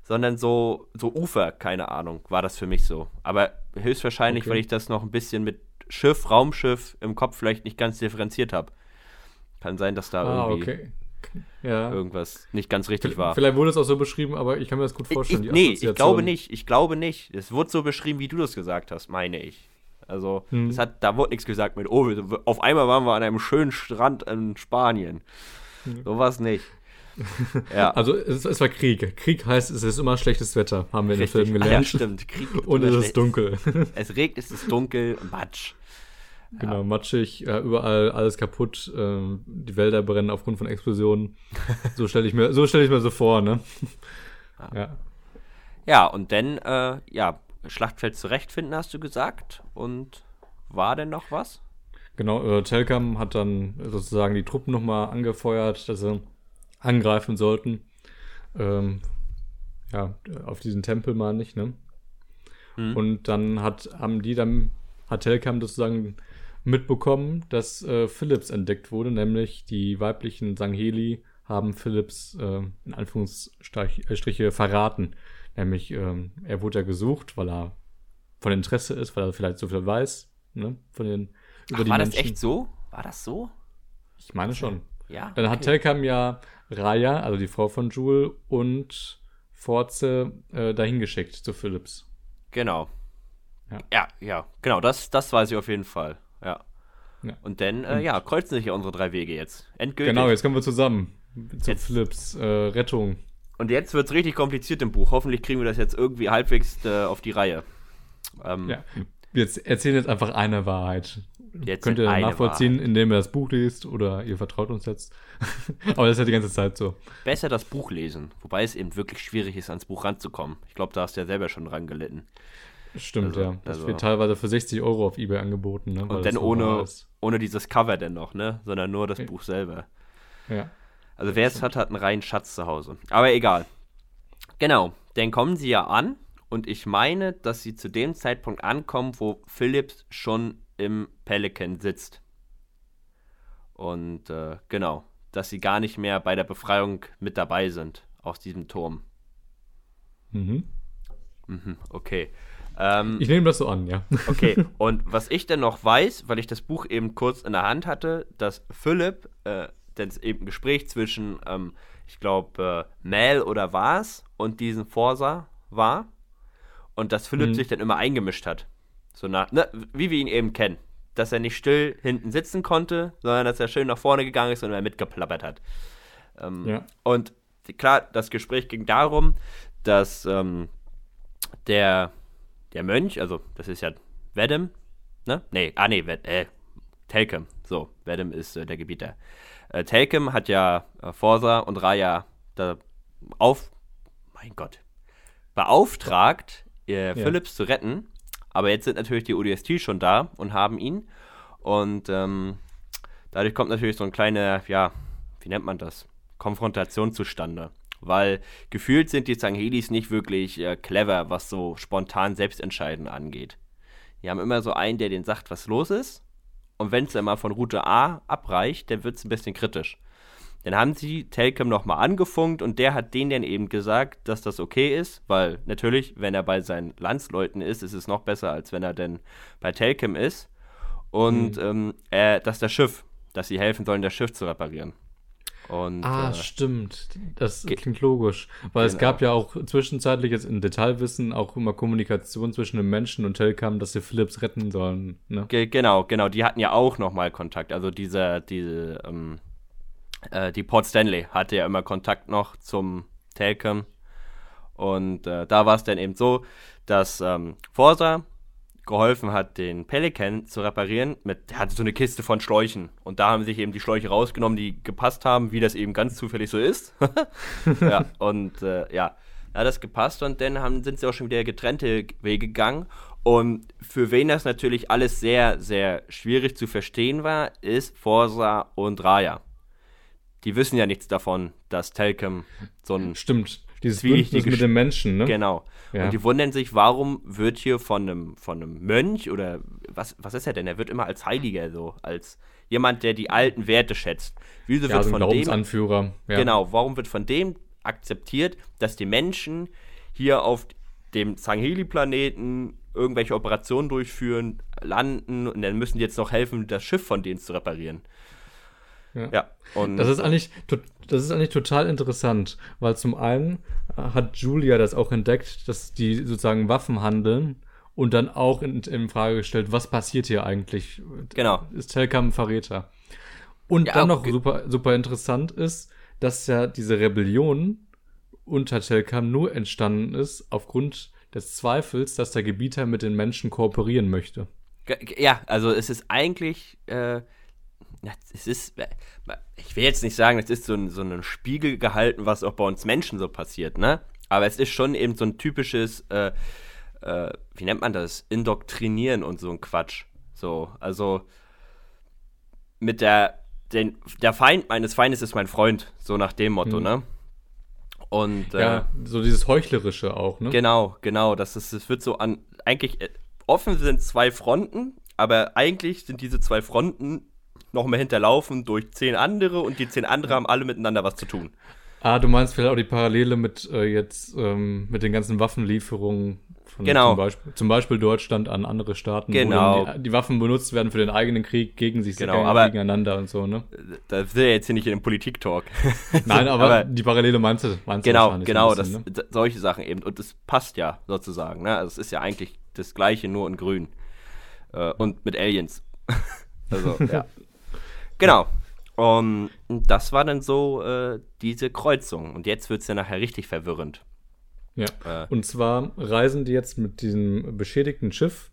sondern so, so Ufer, keine Ahnung, war das für mich so. Aber höchstwahrscheinlich, okay. weil ich das noch ein bisschen mit Schiff, Raumschiff im Kopf vielleicht nicht ganz differenziert habe. Kann sein, dass da ah, irgendwie. Okay ja. irgendwas nicht ganz richtig war. Vielleicht wurde es auch so beschrieben, aber ich kann mir das gut vorstellen. Ich, nee, ich glaube nicht. Ich glaube nicht. Es wurde so beschrieben, wie du das gesagt hast, meine ich. Also, hm. hat, da wurde nichts gesagt mit, oh, auf einmal waren wir an einem schönen Strand in Spanien. Sowas nicht. Ja. Also es, es war Krieg. Krieg heißt, es ist immer schlechtes Wetter, haben wir in den Richtig. Filmen Ah, ja, gelernt. stimmt. Krieg Und es ist dunkel. Es regnet, es ist dunkel, Matsch. Genau, matschig, äh, überall alles kaputt, ähm, die Wälder brennen aufgrund von Explosionen. So stelle ich mir, so stelle ich mir so vor, ne? Ja. Ja, und dann, äh, ja, Schlachtfeld zurechtfinden, hast du gesagt. Und war denn noch was? Genau, äh, Telkam hat dann sozusagen die Truppen nochmal angefeuert, dass sie angreifen sollten. Ähm, ja, auf diesen Tempel meine ich, ne? Mhm. Und dann hat, haben die dann, hat Telkam sozusagen mitbekommen, dass äh, Philips entdeckt wurde, nämlich die weiblichen Sangheli haben Philips äh, in Anführungsstriche verraten. Nämlich, ähm, er wurde ja gesucht, weil er von Interesse ist, weil er vielleicht so viel weiß, ne? Von den über Ach, die war Menschen. das echt so? War das so? Ich meine schon. Ja. Dann hat okay. Telkam ja Raya, also die Frau von Jule, und Forze äh, dahin geschickt zu Philips. Genau. Ja. Ja, ja, genau, das, das weiß ich auf jeden Fall. Ja. Ja. Und dann, äh, ja, kreuzen sich ja unsere drei Wege jetzt. Endgültig. Genau, jetzt kommen wir zusammen. Zu Jetzt- Philips äh, Rettung. Und jetzt wird es richtig kompliziert im Buch. Hoffentlich kriegen wir das jetzt irgendwie halbwegs äh, auf die Reihe. Ähm, Ja. Wir jetzt erzählen jetzt einfach eine Wahrheit. Jetzt Könnt ihr nachvollziehen, indem ihr das Buch liest oder ihr vertraut uns jetzt. Aber das ist ja die ganze Zeit so. Besser das Buch lesen, wobei es eben wirklich schwierig ist, ans Buch ranzukommen. Ich glaube, da hast du ja selber schon dran gelitten. Stimmt, Also- ja. Das also- wird teilweise für 60 Euro auf Ebay angeboten. Ne? Und dann ohne, ohne dieses Cover denn noch, ne? Sondern nur das Buch selber. Ja. Also wer es hat, hat einen reinen Schatz zu Hause. Aber egal. Genau, dann kommen sie ja an und ich meine, dass sie zu dem Zeitpunkt ankommen, wo Philips schon im Pelican sitzt. Und äh, genau, dass sie gar nicht mehr bei der Befreiung mit dabei sind aus diesem Turm. Mhm. Mhm, okay. Ähm, Ich nehme das so an, ja. Okay, und was ich denn noch weiß, weil ich das Buch eben kurz in der Hand hatte, dass Philipp, äh, denn es eben ein Gespräch zwischen, ähm, ich glaube, äh, Mel oder was und diesen Forsa war und dass Philipp Mhm. sich dann immer eingemischt hat. So nach, ne, wie wir ihn eben kennen. Dass er nicht still hinten sitzen konnte, sondern dass er schön nach vorne gegangen ist und er mitgeplappert hat. Ähm, Ja. Und klar, das Gespräch ging darum, dass ähm, der, der Mönch, also das ist ja Vedem, ne? Nee, ah nee, Ved, äh, Telkem, so, Vedem ist äh, der Gebieter. Äh, Telkem hat ja äh, Forsa und Raya da auf, mein Gott, beauftragt, äh, Philips zu retten, aber jetzt sind natürlich die ODST schon da und haben ihn und ähm, dadurch kommt natürlich so ein kleiner, ja, wie nennt man das? Konfrontation zustande. Weil gefühlt sind die Sanghelis nicht wirklich äh, clever, was so spontan Selbstentscheiden angeht. Die haben immer so einen, der denen sagt, was los ist. Und wenn es dann mal von Route A abreicht, dann wird es ein bisschen kritisch. Dann haben sie Telkem nochmal angefunkt und der hat denen dann eben gesagt, dass das okay ist, weil natürlich, wenn er bei seinen Landsleuten ist, ist es noch besser, als wenn er denn bei Telkem ist. Und ähm, äh, dass das Schiff, dass sie helfen sollen, das Schiff zu reparieren. Und Ah, äh, stimmt. Das klingt logisch. Weil es Genau. gab ja auch zwischenzeitlich jetzt in Detailwissen auch immer Kommunikation zwischen dem Menschen und Telkam, dass sie Philips retten sollen. Ne? Ge genau, genau, die hatten ja auch nochmal Kontakt. Also diese, diese, ähm, äh, die Port Stanley hatte ja immer Kontakt noch zum Telcom. Und äh, da war es dann eben so, dass ähm, Forsa geholfen hat, den Pelican zu reparieren. Mit, der hatte so eine Kiste von Schläuchen. Und da haben sich eben die Schläuche rausgenommen, die gepasst haben, wie das eben ganz zufällig so ist. ja, und äh, ja, da hat das gepasst und dann haben, sind sie auch schon wieder getrennte Wege gegangen. Und für wen das natürlich alles sehr, sehr schwierig zu verstehen war, ist Forsa und Raya. Die wissen ja nichts davon, dass Telkem so ein Stimmt. Dieses Bündnis mit dem Menschen, ne? Genau. Ja. Und die wundern sich, warum wird hier von einem, von einem Mönch oder was, was ist er denn? Er wird immer als Heiliger so, als jemand, der die alten Werte schätzt. Wieso Ja, wird so ein von dem, Glaubensanführer. Ja. genau, warum wird von dem akzeptiert, dass die Menschen hier auf dem Sangheli-Planeten irgendwelche Operationen durchführen, landen und dann müssen die jetzt noch helfen, das Schiff von denen zu reparieren. Ja. Ja, und Das ist eigentlich, das ist eigentlich total interessant, weil zum einen äh, hat Julia das auch entdeckt, dass die sozusagen Waffen handeln und dann auch in, in Frage gestellt, was passiert hier eigentlich? Genau. Ist Telkam ein Verräter? Und Ja, dann noch super, super interessant ist, dass ja diese Rebellion unter Telkam nur entstanden ist aufgrund des Zweifels, dass der Gebieter mit den Menschen kooperieren möchte. Ja, also es ist eigentlich, äh, es ist, äh, ich will jetzt nicht sagen, es ist so ein, so ein Spiegel gehalten, was auch bei uns Menschen so passiert, ne? Aber es ist schon eben so ein typisches, äh, äh, wie nennt man das? Indoktrinieren und so ein Quatsch. So, also mit der, den, der Feind meines Feindes ist mein Freund, so nach dem Motto, Mhm. ne? Und äh, Ja, so dieses Heuchlerische auch, ne? Genau, genau. Das, ist, das wird so an. Eigentlich, äh, offen sind zwei Fronten, aber eigentlich sind diese zwei Fronten noch mal hinterlaufen durch zehn andere und die zehn andere haben alle miteinander was zu tun. Ah, du meinst vielleicht auch die Parallele mit äh, jetzt ähm, mit den ganzen Waffenlieferungen von Genau. zum, Beispiel, zum Beispiel Deutschland an andere Staaten, Genau. wo die, die Waffen benutzt werden für den eigenen Krieg gegen sich Genau, aber- gegeneinander und so, ne? Da sind wir jetzt hier nicht in dem Politik-Talk. Nein, aber, aber- die Parallele meinst du, meinst du genau, wahrscheinlich genau, das, bisschen, ne? solche Sachen eben. Und das passt ja sozusagen. Ne? Also es ist ja eigentlich das Gleiche, nur in grün. Äh, und mit Aliens. also, ja. Genau. Um, das war dann so äh, diese Kreuzung. Und jetzt wird es ja nachher richtig verwirrend. Ja. Äh. Und zwar reisen die jetzt mit diesem beschädigten Schiff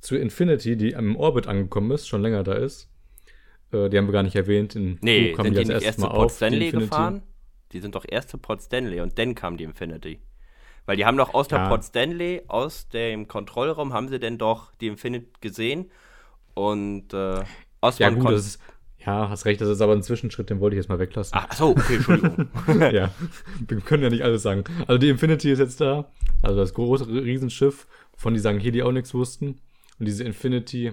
zu Infinity, die im Orbit angekommen ist, schon länger da ist. Äh, die haben wir gar nicht erwähnt. In Nee, Buch kamen sind die als nicht erstes erst zu Mal Port auf, die Stanley Infinity. gefahren? Die sind doch erst zu Port Stanley und dann kam die Infinity. Weil die haben doch aus der Ja. Port Stanley, aus dem Kontrollraum, haben sie denn doch die Infinity gesehen. Und äh, aus Ja, gut, das ist, ja, hast recht, das ist aber ein Zwischenschritt, den wollte ich jetzt mal weglassen. Ach so, okay, Entschuldigung. ja, wir können ja nicht alles sagen. Also die Infinity ist jetzt da, also das große Riesenschiff, von die Sangheli auch nichts wussten. Und diese Infinity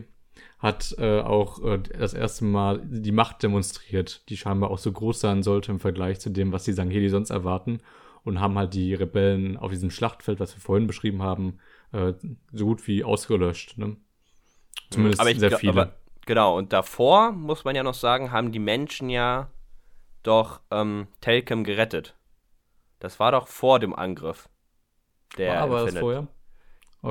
hat äh, auch äh, das erste Mal die Macht demonstriert, die scheinbar auch so groß sein sollte im Vergleich zu dem, was die Sangheli sonst erwarten. Und haben halt die Rebellen auf diesem Schlachtfeld, was wir vorhin beschrieben haben, äh, so gut wie ausgelöscht. Ne? Zumindest aber ich sehr glaub- viele. Aber, genau, und davor, muss man ja noch sagen, haben die Menschen ja doch ähm, Telkem gerettet. Das war doch vor dem Angriff. Der War aber das vorher?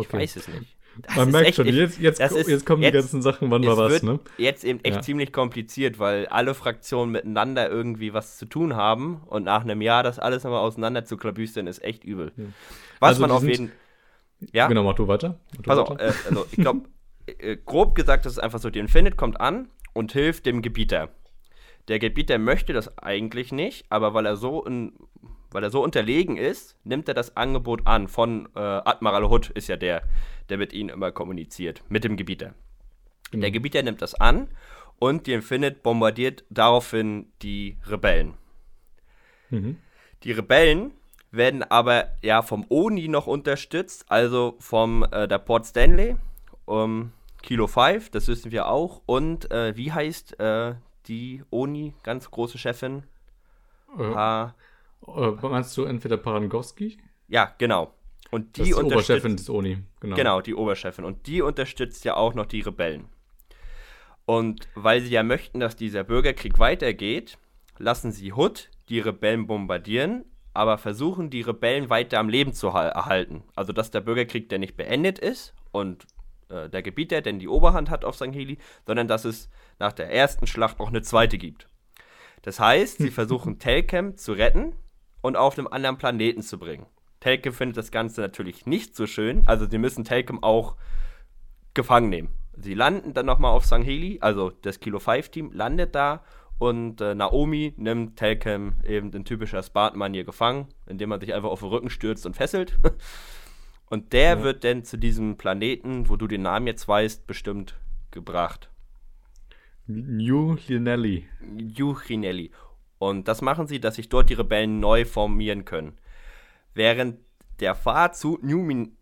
Ich weiß es nicht. Das Man merkt echt- schon, jetzt, jetzt, ist- jetzt kommen jetzt- die ganzen Sachen, wann war was, ne? jetzt eben echt Ja. ziemlich kompliziert, weil alle Fraktionen miteinander irgendwie was zu tun haben und nach einem Jahr das alles nochmal auseinander zu klabüstern, ist echt übel. Was Also man auf jeden Ja, Genau, mach du weiter. Mach du pass auf, äh, also ich glaube, äh, grob gesagt, das ist einfach so, die Infinite kommt an und hilft dem Gebieter. Der Gebieter möchte das eigentlich nicht, aber weil er so in, weil er so unterlegen ist, nimmt er das Angebot an von äh, Admiral Hood, ist ja der, der mit ihnen immer kommuniziert, mit dem Gebieter. Genau. Der Gebieter nimmt das an und die Infinite bombardiert daraufhin die Rebellen. Mhm. Die Rebellen werden aber ja vom ONI noch unterstützt, also vom äh, der Port Stanley, um Kilo 5, das wissen wir auch. Und äh, wie heißt äh, die ONI, ganz große Chefin? Äh, Pa äh, meinst du entweder Parangowski? ja, genau. Und Das die ist die. Oberchefin des Uni. Genau. Genau, die Oberchefin. Und die unterstützt ja auch noch die Rebellen. Und weil sie ja möchten, dass dieser Bürgerkrieg weitergeht, lassen sie Hood die Rebellen bombardieren, aber versuchen die Rebellen weiter am Leben zu hal- erhalten. Also dass der Bürgerkrieg, der nicht beendet ist und äh, der Gebieter, denn die Oberhand hat auf St. Heli, sondern dass es nach der ersten Schlacht noch eine zweite gibt. Das heißt, sie versuchen Telkem zu retten und auf einem anderen Planeten zu bringen. Telkem findet das Ganze natürlich nicht so schön, also sie müssen Telkem auch gefangen nehmen. Sie landen dann nochmal auf St. Heli, also das Kilo 5 Team landet da und äh, Naomi nimmt Telkem eben in typischer Spartan-Manier gefangen, indem man sich einfach auf den Rücken stürzt und fesselt. Und der Ja. wird dann zu diesem Planeten, wo du den Namen jetzt weißt, bestimmt gebracht. New Linelli. Juchinelli. Und das machen sie, dass sich dort die Rebellen neu formieren können. Während der Fahrt zu New Min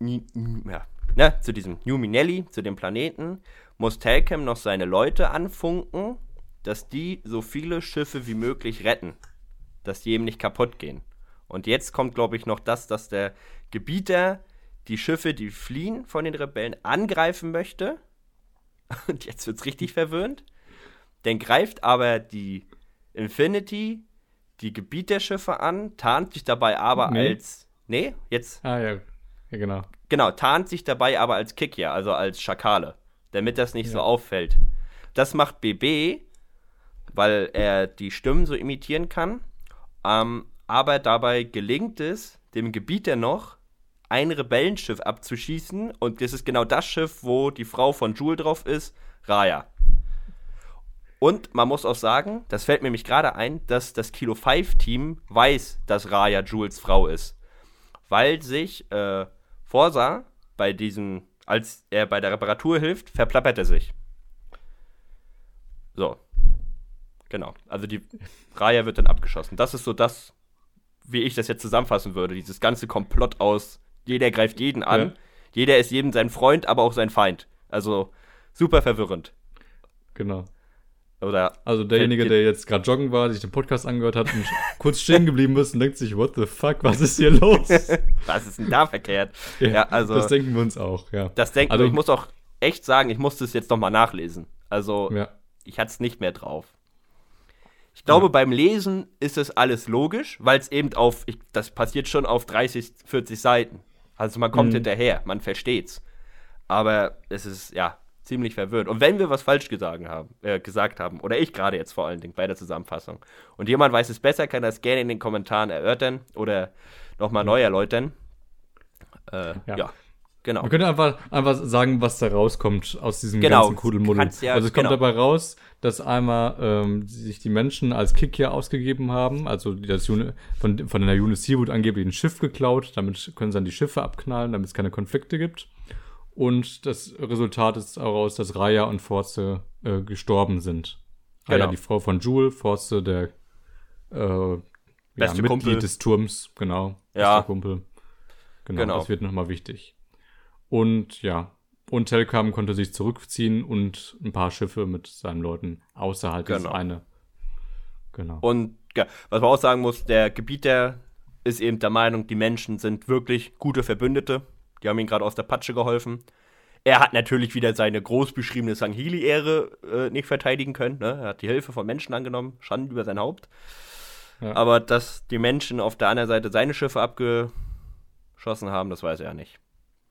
ja, ne, zu diesem New Minelli, zu dem Planeten, muss Telkem noch seine Leute anfunken, dass die so viele Schiffe wie möglich retten. Dass die eben nicht kaputt gehen. Und jetzt kommt, glaube ich, noch das, dass der Gebieter die Schiffe, die fliehen von den Rebellen, angreifen möchte. Und jetzt wird's richtig verwöhnt. Dann greift aber die Infinity die Gebieterschiffe an, tarnt sich dabei aber Nee. als. Nee, jetzt. Ah ja, ja genau. Genau, tarnt sich dabei aber als Kikia, also als Schakale, damit das nicht so Ja. auffällt. Das macht BB weil er die Stimmen so imitieren kann. Ähm, aber dabei gelingt es, dem Gebieter noch ein Rebellenschiff abzuschießen. Und das ist genau das Schiff, wo die Frau von Jule drauf ist, Raya. Und man muss auch sagen, das fällt mir nämlich gerade ein, dass das Kilo 5 Team weiß, dass Raya Jules Frau ist. Weil sich äh, Forsa bei diesem, als er bei der Reparatur hilft, verplappert er sich. So. Genau. Also die Raya wird dann abgeschossen. Das ist so das, wie ich das jetzt zusammenfassen würde. Dieses ganze Komplott aus, jeder greift jeden an, ja. jeder ist jedem sein Freund, aber auch sein Feind. Also super verwirrend. Genau. Oder also derjenige, der jetzt gerade joggen war, sich den Podcast angehört hat und kurz stehen geblieben ist und denkt sich, what the fuck, was ist hier los? was ist denn da verkehrt? Ja, ja, also das denken wir uns auch, ja. Das denken also, wir, ich muss auch echt sagen, ich musste es jetzt nochmal nachlesen. Also ja. ich hatte es nicht mehr drauf. Ich glaube, ja. beim Lesen ist es alles logisch, weil es eben auf, ich, das passiert schon auf 30, 40 Seiten. Also man kommt mhm. hinterher, man versteht's. Aber es ist, ja, ziemlich verwirrt. Und wenn wir was falsch gesagt haben, äh, gesagt haben, oder ich gerade jetzt vor allen Dingen bei der Zusammenfassung, und jemand weiß es besser, kann das gerne in den Kommentaren erörtern oder nochmal neu erläutern. Äh, ja. ja. Genau. Man könnte einfach, einfach sagen, was da rauskommt aus diesem genau. ganzen Kudelmuddel. Ja, also es kommt genau. dabei raus, dass einmal ähm, sich die Menschen als Kick hier ausgegeben haben, also das Uni von, von der Unit Seawood angeblich ein Schiff geklaut, damit können sie dann die Schiffe abknallen, damit es keine Konflikte gibt. Und das Resultat ist daraus, dass Raya und Forze äh, gestorben sind. Raya, genau. die Frau von Jule, Forze, der äh, ja, Mitglied Kumpel. des Turms, genau. Ja. Kumpel. Genau, genau, das wird nochmal wichtig. Und ja, und Telkam konnte sich zurückziehen und ein paar Schiffe mit seinen Leuten außerhalb genau. des eine. Genau. Und ja, was man auch sagen muss, der Gebieter ist eben der Meinung, die Menschen sind wirklich gute Verbündete. Die haben ihm gerade aus der Patsche geholfen. Er hat natürlich wieder seine groß beschriebene Sanghili-Ehre äh, nicht verteidigen können. Ne? Er hat die Hilfe von Menschen angenommen, Schande über sein Haupt. Ja. Aber dass die Menschen auf der anderen Seite seine Schiffe abgeschossen haben, das weiß er nicht.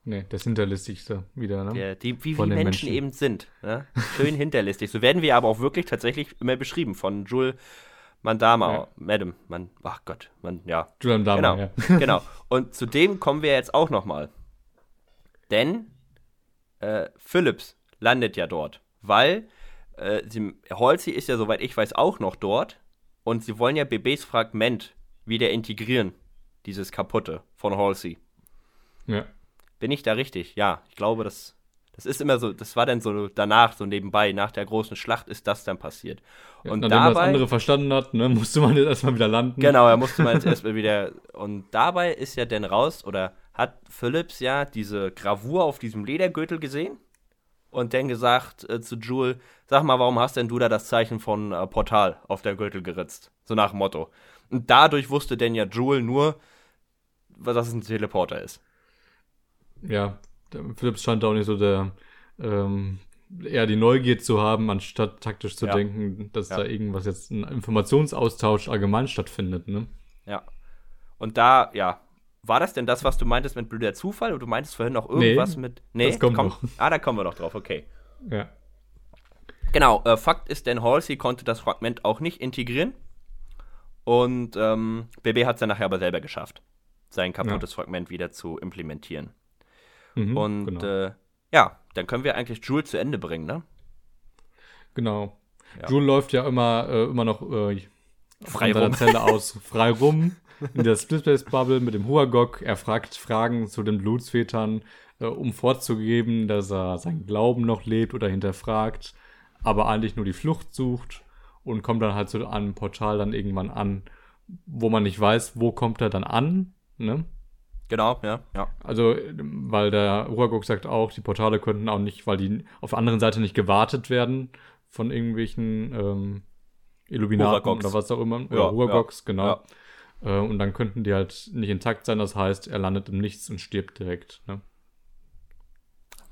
Nee, das Hinterlistigste wieder, ne? Ja, die, wie, wie Menschen, Menschen, eben sind. Ne? Schön hinterlistig. So werden wir aber auch wirklich tatsächlich immer beschrieben von Jules Mandama, ja. Madam, man, ach Gott, man, ja. Jules Mandama, genau, ja. genau. Und zu dem kommen wir jetzt auch nochmal. Denn äh, Phillips landet ja dort, weil äh, sie, Halsey ist ja, soweit ich weiß, auch noch dort und sie wollen ja BBs Fragment wieder integrieren, dieses kaputte von Halsey. Ja. Bin ich da richtig? Ja, ich glaube, das, das ist immer so, das war dann so danach, so nebenbei, nach der großen Schlacht ist das dann passiert. Ja, und nachdem dabei, das andere verstanden hat, ne, musste man jetzt erstmal wieder landen. Genau, er musste man jetzt erstmal wieder, und dabei ist ja dann raus, oder hat Phillips ja diese Gravur auf diesem Ledergürtel gesehen und dann gesagt äh, zu Jule, sag mal, warum hast denn du da das Zeichen von äh, Portal auf der Gürtel geritzt? So nach dem Motto. Und dadurch wusste denn ja Jule nur, dass es ein Teleporter ist. Ja, Phillips scheint auch nicht so der, ähm, eher die Neugier zu haben, anstatt taktisch zu ja. denken, dass ja. da irgendwas jetzt ein Informationsaustausch allgemein stattfindet, ne? Ja. Und da, ja, war das denn das, was du meintest mit blöder Zufall? Und du meintest vorhin noch irgendwas nee, mit. Nee, das kommt komm, noch. Ah, da kommen wir noch drauf, okay. Ja. Genau, äh, Fakt ist, denn Halsey konnte das Fragment auch nicht integrieren. Und ähm, BB hat es dann nachher aber selber geschafft, sein kaputtes ja. Fragment wieder zu implementieren. Mhm, und genau. äh, ja, dann können wir eigentlich Jules zu Ende bringen, ne? Genau. Ja. Jules läuft ja immer, äh, immer noch äh, frei rum. Zelle aus frei rum in der Splitspace-Bubble mit dem Huagok. Er fragt Fragen zu den Blutsvätern, äh, um vorzugeben, dass er seinen Glauben noch lebt oder hinterfragt, aber eigentlich nur die Flucht sucht und kommt dann halt zu einem Portal dann irgendwann an, wo man nicht weiß, wo kommt er dann an, ne? Genau, ja, ja. Also, weil der Huagok sagt auch, die Portale könnten auch nicht, weil die auf der anderen Seite nicht gewartet werden von irgendwelchen ähm, Illuminaten oder was auch immer. Oder ja, Huagoks, ja, genau. Ja. Äh, und dann könnten die halt nicht intakt sein. Das heißt, er landet im Nichts und stirbt direkt. Ne?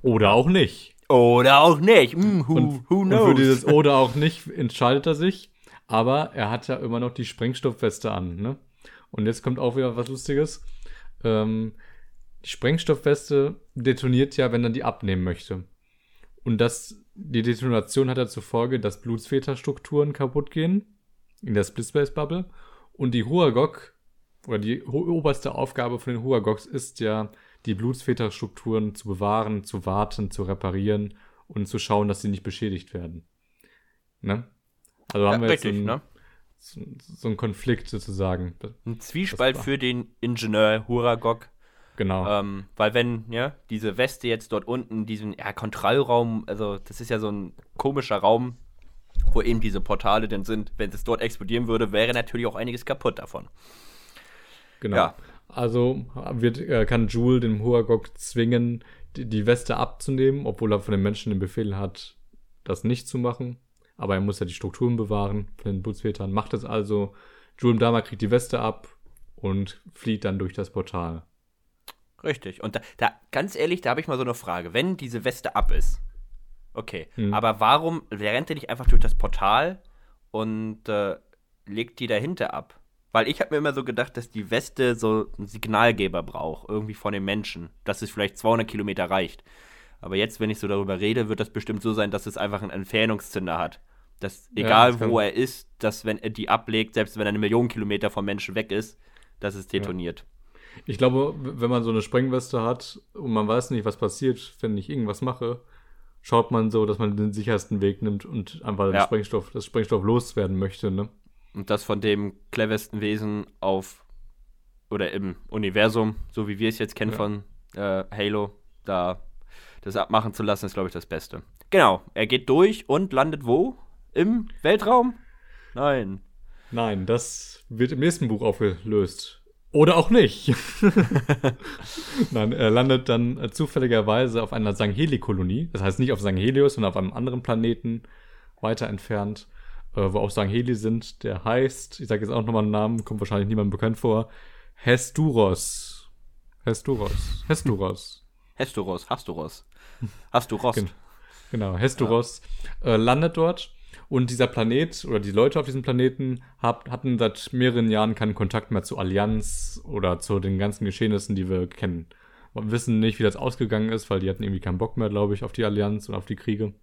Oder auch nicht. Oder auch nicht. Mm, who, und, who knows? Und für dieses oder auch nicht entscheidet er sich. Aber er hat ja immer noch die Sprengstoffweste an. Ne? Und jetzt kommt auch wieder was Lustiges. Ähm, die Sprengstoffweste detoniert ja, wenn er die abnehmen möchte. Und das die Detonation hat ja zur Folge, dass Blutsväterstrukturen kaputt gehen in der Split Space Bubble und die Huagok oder die oberste Aufgabe von den Huagoks ist ja, die Blutsväterstrukturen zu bewahren, zu warten, zu reparieren und zu schauen, dass sie nicht beschädigt werden. Ne? Also haben ja, wir jetzt richtig, so, ein, ne? So, so einen Konflikt sozusagen. Ein Zwiespalt für den Ingenieur Huragok. Genau. Ähm, weil wenn, ja, diese Weste jetzt dort unten, diesen ja, Kontrollraum, also das ist ja so ein komischer Raum, wo eben diese Portale denn sind. Wenn es dort explodieren würde, wäre natürlich auch einiges kaputt davon. Genau. Ja. Also wird, äh, kann Jule den Huagok zwingen, die, die, Weste abzunehmen, obwohl er von den Menschen den Befehl hat, das nicht zu machen. Aber er muss ja die Strukturen bewahren von den Bootsvätern. Macht es also. Jule Dama kriegt die Weste ab und flieht dann durch das Portal. Richtig. Und da, da ganz ehrlich, da habe ich mal so eine Frage. Wenn diese Weste ab ist, okay, hm. aber warum rennt er nicht einfach durch das Portal und äh, legt die dahinter ab? Weil ich habe mir immer so gedacht, dass die Weste so einen Signalgeber braucht, irgendwie von den Menschen, dass es vielleicht 200 Kilometer reicht. Aber jetzt, wenn ich so darüber rede, wird das bestimmt so sein, dass es einfach einen Entfernungszünder hat. Dass egal ja, das wo er ist, dass wenn er die ablegt, selbst wenn er eine Million Kilometer vom Menschen weg ist, dass es detoniert. Ja. Ich glaube, wenn man so eine Sprengweste hat und man weiß nicht, was passiert, wenn ich irgendwas mache, schaut man so, dass man den sichersten Weg nimmt und einfach ja. den Sprengstoff, das Sprengstoff loswerden möchte, ne? Und das von dem cleversten Wesen auf oder im Universum, so wie wir es jetzt kennen ja. von äh, Halo, da das abmachen zu lassen, ist, glaube ich, das Beste. Genau, er geht durch und landet wo? Im Weltraum? Nein. Nein, das wird im nächsten Buch aufgelöst. Oder auch nicht. Nein, er landet dann äh, zufälligerweise auf einer Sangheli-Kolonie. Das heißt nicht auf Sanghelios, sondern auf einem anderen Planeten weiter entfernt äh, wo auch Sangheli sind, der heißt, ich sage jetzt auch nochmal einen Namen, kommt wahrscheinlich niemandem bekannt vor, Hesturos. Hesturos. Hesturos. Hesturos, Hasturos. Hasturos. Genau, Hesturos ja. äh, landet dort und dieser Planet oder die Leute auf diesem Planeten hab, hatten seit mehreren Jahren keinen Kontakt mehr zur Allianz oder zu den ganzen Geschehnissen, die wir kennen. Wir wissen nicht, wie das ausgegangen ist, weil die hatten irgendwie keinen Bock mehr, glaube ich, auf die Allianz und auf die Kriege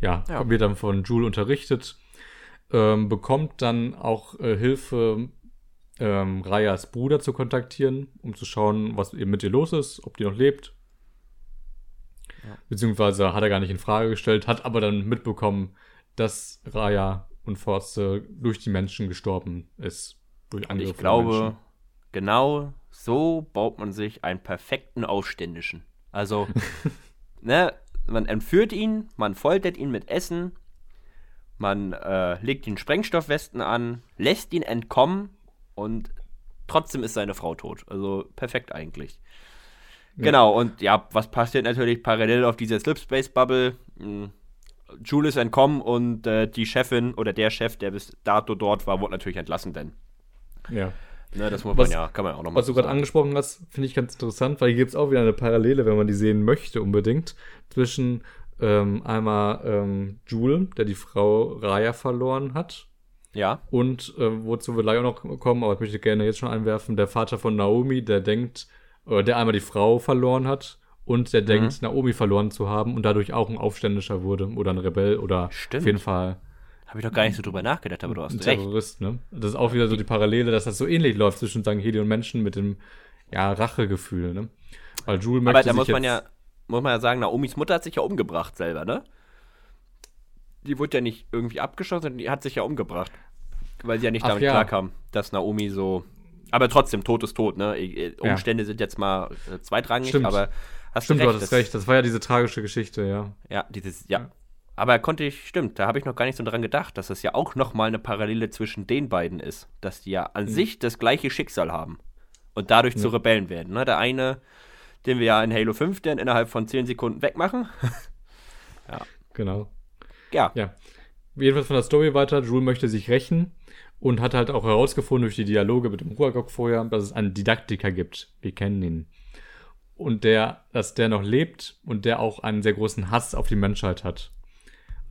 ja, ja. wird dann von Jule unterrichtet, ähm, bekommt dann auch äh, Hilfe, ähm, Rayas Bruder zu kontaktieren, um zu schauen, was eben mit ihr los ist, ob die noch lebt. Ja. Beziehungsweise hat er gar nicht in Frage gestellt, hat aber dann mitbekommen, dass Raya und Forste durch die Menschen gestorben ist. Durch Angriffe ich glaube, genau so baut man sich einen perfekten Aufständischen. Also, ne, man entführt ihn, man foltert ihn mit Essen, man äh, legt ihn Sprengstoffwesten an, lässt ihn entkommen und trotzdem ist seine Frau tot. Also perfekt eigentlich. Ja. Genau, und ja, was passiert natürlich parallel auf dieser Slipspace-Bubble? Hm, Jules ist entkommen und äh, die Chefin oder der Chef, der bis dato dort war, wurde natürlich entlassen, denn. Ja. Ne, das muss man ja, kann man auch nochmal. Was du gerade angesprochen hast, finde ich ganz interessant, weil hier gibt es auch wieder eine Parallele, wenn man die sehen möchte, unbedingt, zwischen ähm, einmal ähm, Jule, der die Frau Raya verloren hat. Ja. Und äh, wozu wir gleich auch noch kommen, aber ich möchte gerne jetzt schon einwerfen, der Vater von Naomi, der denkt, äh, der einmal die Frau verloren hat und der mhm. denkt, Naomi verloren zu haben und dadurch auch ein Aufständischer wurde oder ein Rebell oder Stimmt. auf jeden Fall habe ich doch gar nicht so drüber nachgedacht, aber du hast ein recht. Terrorist, ne? Das ist auch wieder so die Parallele, dass das so ähnlich läuft zwischen Sangheli und Menschen mit dem ja, Rachegefühl, ne? Weil Jule möchte Aber da muss man ja muss man ja sagen, Naomis Mutter hat sich ja umgebracht selber, ne? Die wurde ja nicht irgendwie abgeschossen, die hat sich ja umgebracht. Weil sie ja nicht Ach, damit ja. klarkam, dass Naomi so. Aber trotzdem, Tod ist tot, ne? Umstände ja. sind jetzt mal äh, zweitrangig, Stimmt. aber hast Stimmt, du recht. Du hast recht, das war ja diese tragische Geschichte, ja. Ja, dieses, ja. Aber konnte ich, stimmt, da habe ich noch gar nicht so dran gedacht, dass das ja auch nochmal eine Parallele zwischen den beiden ist. Dass die ja an mhm. sich das gleiche Schicksal haben und dadurch ja. zu Rebellen werden. Ne? Der eine, den wir ja in Halo 5 dann innerhalb von 10 Sekunden wegmachen. ja. Genau. Ja. Ja. Jedenfalls von der Story weiter, Jule möchte sich rächen und hat halt auch herausgefunden durch die Dialoge mit dem Ruagok vorher, dass es einen Didaktiker gibt. Wir kennen ihn. Und der, dass der noch lebt und der auch einen sehr großen Hass auf die Menschheit hat.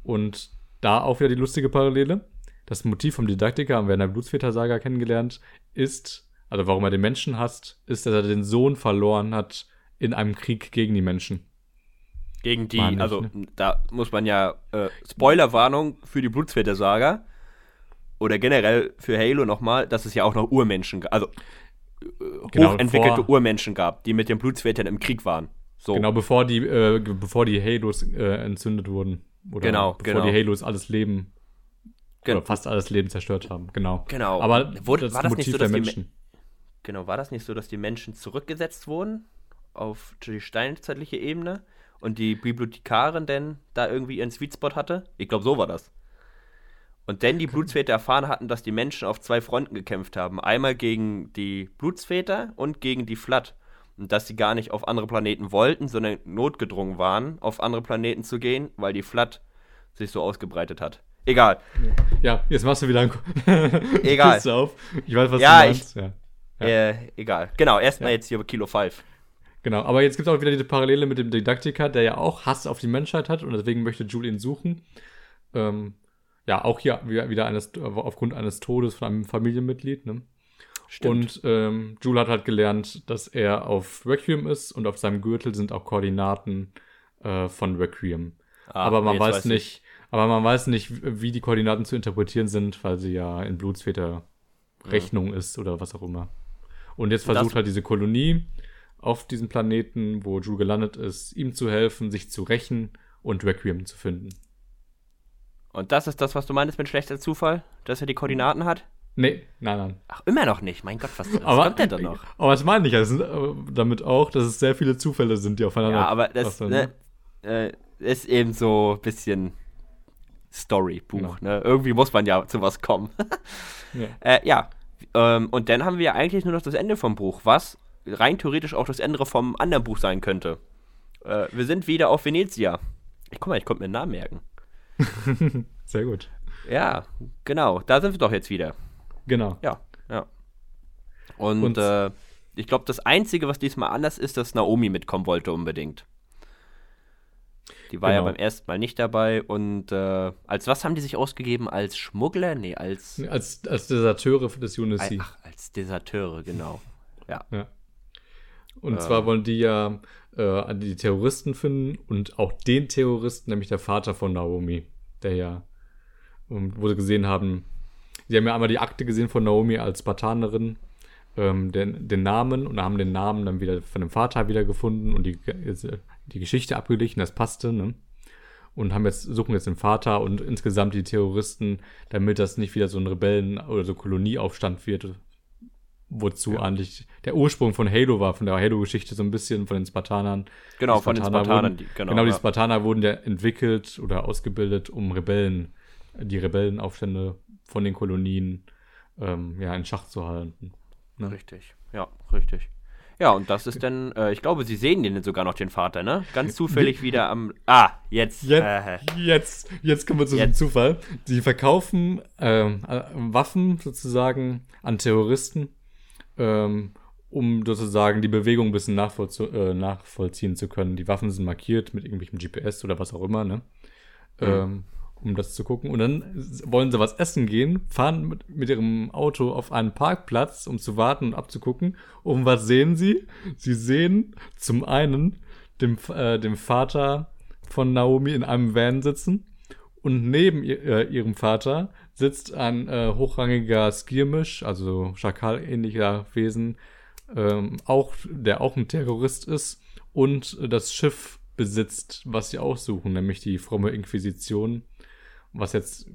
Und da auch wieder die lustige Parallele. Das Motiv vom Didaktiker haben wir in der Blutsväter-Saga kennengelernt, ist, also warum er den Menschen hasst, ist, dass er den Sohn verloren hat in einem Krieg gegen die Menschen. Gegen die, nicht, also ne? da muss man ja, äh, Spoilerwarnung für die Blutsväter-Saga oder generell für Halo nochmal, dass es ja auch noch Urmenschen, ga- also äh, Genau, hochentwickelte vor- Urmenschen gab, die mit den Blutsvätern im Krieg waren. So. Genau, bevor die, äh, bevor die Halos äh, entzündet wurden. Oder Genau, bevor genau. die Halos alles Leben Gen- oder fast alles Leben zerstört haben. Genau. Genau. Aber Wurde- das war das nicht Motiv so, der dass die Me- Menschen. Genau, war das nicht so, dass die Menschen zurückgesetzt wurden auf die steinzeitliche Ebene und die Bibliothekarin denn da irgendwie ihren Sweetspot hatte? Ich glaube, so war das. Und dann die Blutsväter erfahren hatten, dass die Menschen auf zwei Fronten gekämpft haben. Einmal gegen die Blutsväter und gegen die Flat. Und dass sie gar nicht auf andere Planeten wollten, sondern notgedrungen waren, auf andere Planeten zu gehen, weil die Flat sich so ausgebreitet hat. Egal. Ja, jetzt machst du wieder ein Egal. Auf. Ich weiß, was Ja, du meinst. Ja. Ja. Äh, egal. Genau, erstmal Ja. jetzt hier Kilo 5. Genau, aber jetzt gibt es auch wieder die Parallele mit dem Didaktiker, der ja auch Hass auf die Menschheit hat und deswegen möchte Julie ihn suchen. Ähm, ja, auch hier wieder eines, aufgrund eines Todes von einem Familienmitglied. Ne? Und ähm, Jule hat halt gelernt, dass er auf Requiem ist und auf seinem Gürtel sind auch Koordinaten äh, von Requiem. Ah, aber man weiß weiß ich. nicht, aber man weiß nicht, wie die Koordinaten zu interpretieren sind, weil sie ja in Blutsväter Rechnung ist oder was auch immer. Und jetzt Und das- versucht halt diese Kolonie auf diesem Planeten, wo Drew gelandet ist, ihm zu helfen, sich zu rächen und Requiem zu finden. Und das ist das, was du meinst mit schlechter Zufall? Dass er die Koordinaten hat? Nee, nein, nein. Ach, immer noch nicht. Mein Gott, was, was aber, kommt denn da noch? aber was meine ich? Also, damit auch, dass es sehr viele Zufälle sind, die aufeinander Ja, aber das passen, ne, äh, ist eben so ein bisschen Storybuch. Genau. Ne? Irgendwie muss man ja zu was kommen. Ja. äh, ja, ähm, und dann haben wir eigentlich nur noch das Ende vom Buch, was rein theoretisch auch das Ende vom anderen Buch sein könnte. Äh, wir sind wieder auf Venezia. Ich guck mal, ich konnte mir den Namen merken. Sehr gut. Ja, genau, da sind wir doch jetzt wieder. Genau. Ja, ja. Und, Und- äh, ich glaube, das Einzige, was diesmal anders ist, dass Naomi mitkommen wollte unbedingt. Die war ja Genau. beim ersten Mal nicht dabei und äh, als was haben die sich ausgegeben? Als Schmuggler? Nee, als, Als, als Deserteure des Unity. ach, als Deserteure, genau. Ja. Ja. Und Ähm. zwar wollen die ja äh, die Terroristen finden und auch den Terroristen, nämlich der Vater von Naomi, der ja, ähm, wo sie gesehen haben, sie haben ja einmal die Akte gesehen von Naomi als Spartanerin, ähm, den, den Namen und haben den Namen dann wieder von dem Vater wieder gefunden und die, die Geschichte abgeglichen, das passte, ne? Und haben jetzt, suchen jetzt den Vater und insgesamt die Terroristen, damit das nicht wieder so ein Rebellen- oder so Kolonieaufstand wird, wozu eigentlich der Ursprung von Halo war, von der Halo-Geschichte so ein bisschen, von den Spartanern. Genau, Die von den Spartaner Spartanern. Wurden, die, genau, genau, die ja. Spartaner wurden ja entwickelt oder ausgebildet, um Rebellen, die Rebellenaufstände von den Kolonien ähm, ja, in Schach zu halten. Ne? Richtig, ja, richtig. Ja, und das ist dann, äh, ich glaube, sie sehen den sogar noch, den Vater, ne? Ganz zufällig wieder am. Ah, jetzt. Jetzt, Äh, jetzt, jetzt kommen wir zu dem. Zufall. Sie verkaufen ähm, äh, Waffen sozusagen an Terroristen, ähm, um sozusagen die Bewegung ein bisschen nachvollzu äh, nachvollziehen zu können. Die Waffen sind markiert mit irgendwelchem GPS oder was auch immer, ne? Ähm, um das zu gucken. Und dann wollen sie was essen gehen, fahren mit, mit ihrem Auto auf einen Parkplatz, um zu warten und abzugucken. Und was sehen sie? Sie sehen zum einen dem, äh, dem Vater von Naomi in einem Van sitzen und neben ihr, äh, ihrem Vater sitzt ein äh, hochrangiger Skirmish, also Schakal-ähnlicher Wesen, ähm, auch, der auch ein Terrorist ist und äh, das Schiff besitzt, was sie auch suchen, nämlich die fromme Inquisition, was jetzt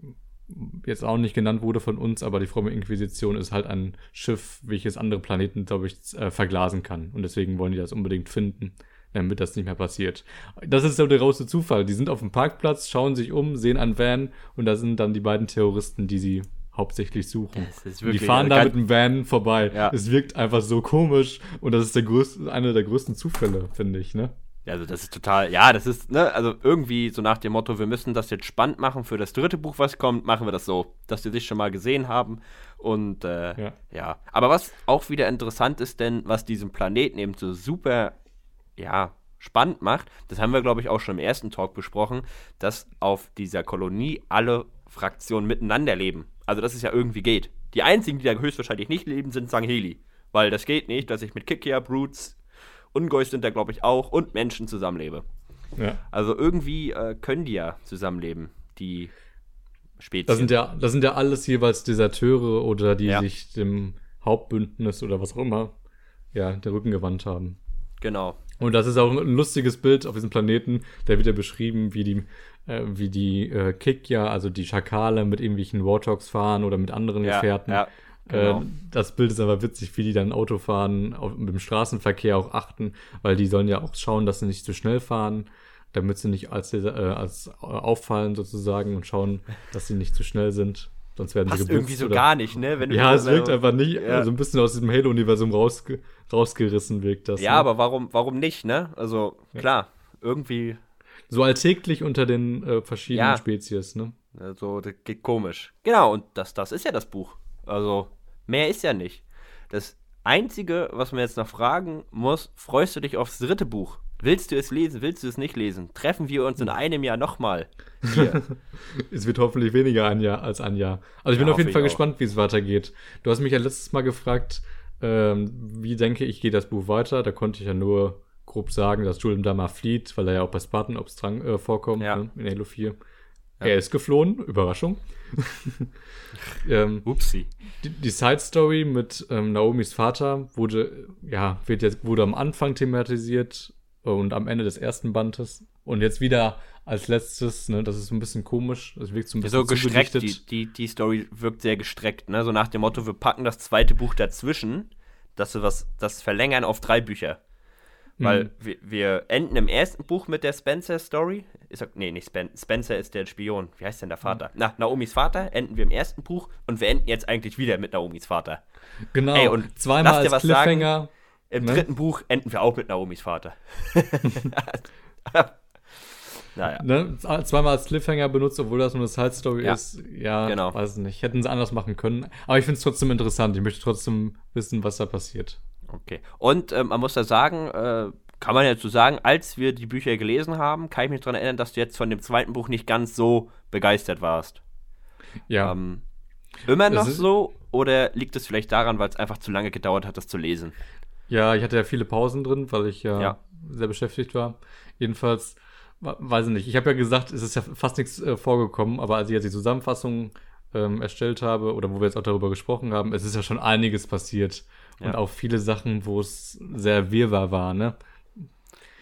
jetzt auch nicht genannt wurde von uns, aber die fromme Inquisition ist halt ein Schiff, welches andere Planeten, glaube ich, äh, verglasen kann. Und deswegen wollen die das unbedingt finden, damit das nicht mehr passiert. Das ist so der große Zufall. Die sind auf dem Parkplatz, schauen sich um, sehen einen Van und da sind dann die beiden Terroristen, die sie hauptsächlich suchen. Und die wirklich- fahren da ganz- mit dem Van vorbei. Ja. Es wirkt einfach so komisch und das ist der größte, einer der größten Zufälle, finde ich, ne? Also das ist total, ja, das ist, ne, also irgendwie so nach dem Motto, wir müssen das jetzt spannend machen für das dritte Buch, was kommt, machen wir das so, dass die sich schon mal gesehen haben und äh, Ja. ja. Aber was auch wieder interessant ist, denn was diesen Planeten eben so super, ja, spannend macht, das haben wir, glaube ich, auch schon im ersten Talk besprochen, dass auf dieser Kolonie alle Fraktionen miteinander leben. Also dass es ja irgendwie geht. Die einzigen, die da höchstwahrscheinlich nicht leben, sind Sangheli. Weil das geht nicht, dass ich mit Kikia, Brutes, Ungeus sind da, glaube ich, auch und Menschen zusammenlebe. Ja. Also irgendwie äh, können die ja zusammenleben, die Spezies. Das sind ja, das sind ja alles jeweils Deserteure oder die Ja. sich dem Hauptbündnis oder was auch immer ja, den Rücken gewandt haben. Genau. Und das ist auch ein lustiges Bild auf diesem Planeten. Da wird ja beschrieben, wie die, äh, wie die äh, Kikya, also die Schakale, mit irgendwelchen Warthogs fahren oder mit anderen Ja, Gefährten. ja, genau. äh, das Bild ist aber witzig, wie die dann Auto fahren, auf, mit dem Straßenverkehr auch achten, weil die sollen ja auch schauen, dass sie nicht zu schnell fahren, damit sie nicht als, äh, als äh, auffallen sozusagen und schauen, dass sie nicht zu schnell sind. Sonst werden Passt sie irgendwie so oder- gar nicht, ne? Ja, es wirkt einfach nicht, Ja. so ein bisschen aus diesem Halo-Universum rausge rausgerissen wirkt das. Ja, ne? aber warum, warum nicht, ne? Also, klar, irgendwie, So alltäglich unter den äh, verschiedenen Ja. Spezies, ne? also, das geht komisch. Genau, und das, das ist ja das Buch. Also, mehr ist ja nicht. Das Einzige, was man jetzt noch fragen muss, freust du dich aufs dritte Buch? Willst du es lesen? Willst du es nicht lesen? Treffen wir uns in einem Jahr nochmal? Hier. Es wird hoffentlich weniger ein Jahr als ein Jahr. Also ich bin Ja, auf jeden Fall gespannt, wie es weitergeht. Du hast mich ja letztes Mal gefragt, ähm, wie denke ich, geht das Buch weiter? Da konnte ich ja nur grob sagen, dass Julian da mal flieht, weil er ja auch bei Spartan Ops dran, äh, vorkommt, Ja. ne, in Halo 4. Er ist geflohen, Überraschung. ähm, Upsi. die, die Side Story mit ähm, Naomis Vater wurde, ja, wird jetzt, wurde am Anfang thematisiert und am Ende des ersten Bandes. Und jetzt wieder als letztes, ne, das ist ein bisschen komisch. Das wirkt so ein bisschen So gestreckt, die, die, die Story wirkt sehr gestreckt, ne? So nach dem Motto, wir packen das zweite Buch dazwischen, dass wir was, das verlängern auf drei Bücher. Weil Mhm. wir, wir enden im ersten Buch mit der Spencer-Story. Er- Nee, nicht Spen Spencer ist der Spion. Wie heißt denn der Vater? Na, Naomis Vater enden wir im ersten Buch und wir enden jetzt eigentlich wieder mit Naomis Vater. Genau, Ey, und zweimal lass dir als was sagen. Cliffhanger. Im Ne? dritten Buch enden wir auch mit Naomis Vater. naja. Ne, zweimal als Cliffhanger benutzt, obwohl das nur eine Side Story Ja. ist. Ja, Genau. weiß nicht. Hätten sie anders machen können. Aber ich finde es trotzdem interessant. Ich möchte trotzdem wissen, was da passiert. Okay. Und ähm, man muss da sagen, äh, kann man ja so sagen, als wir die Bücher gelesen haben, kann ich mich daran erinnern, dass du jetzt von dem zweiten Buch nicht ganz so begeistert warst. Ja. Ähm, immer noch so? Oder liegt es vielleicht daran, weil es einfach zu lange gedauert hat, das zu lesen? Ja, ich hatte ja viele Pausen drin, weil ich ja, Ja. sehr beschäftigt war. Jedenfalls, weiß ich nicht. Ich habe ja gesagt, es ist ja fast nichts äh, vorgekommen, aber als ich jetzt die Zusammenfassung ähm, erstellt habe oder wo wir jetzt auch darüber gesprochen haben, es ist ja schon einiges passiert. Und Ja. auch viele Sachen, wo es sehr wirrwarr war, ne?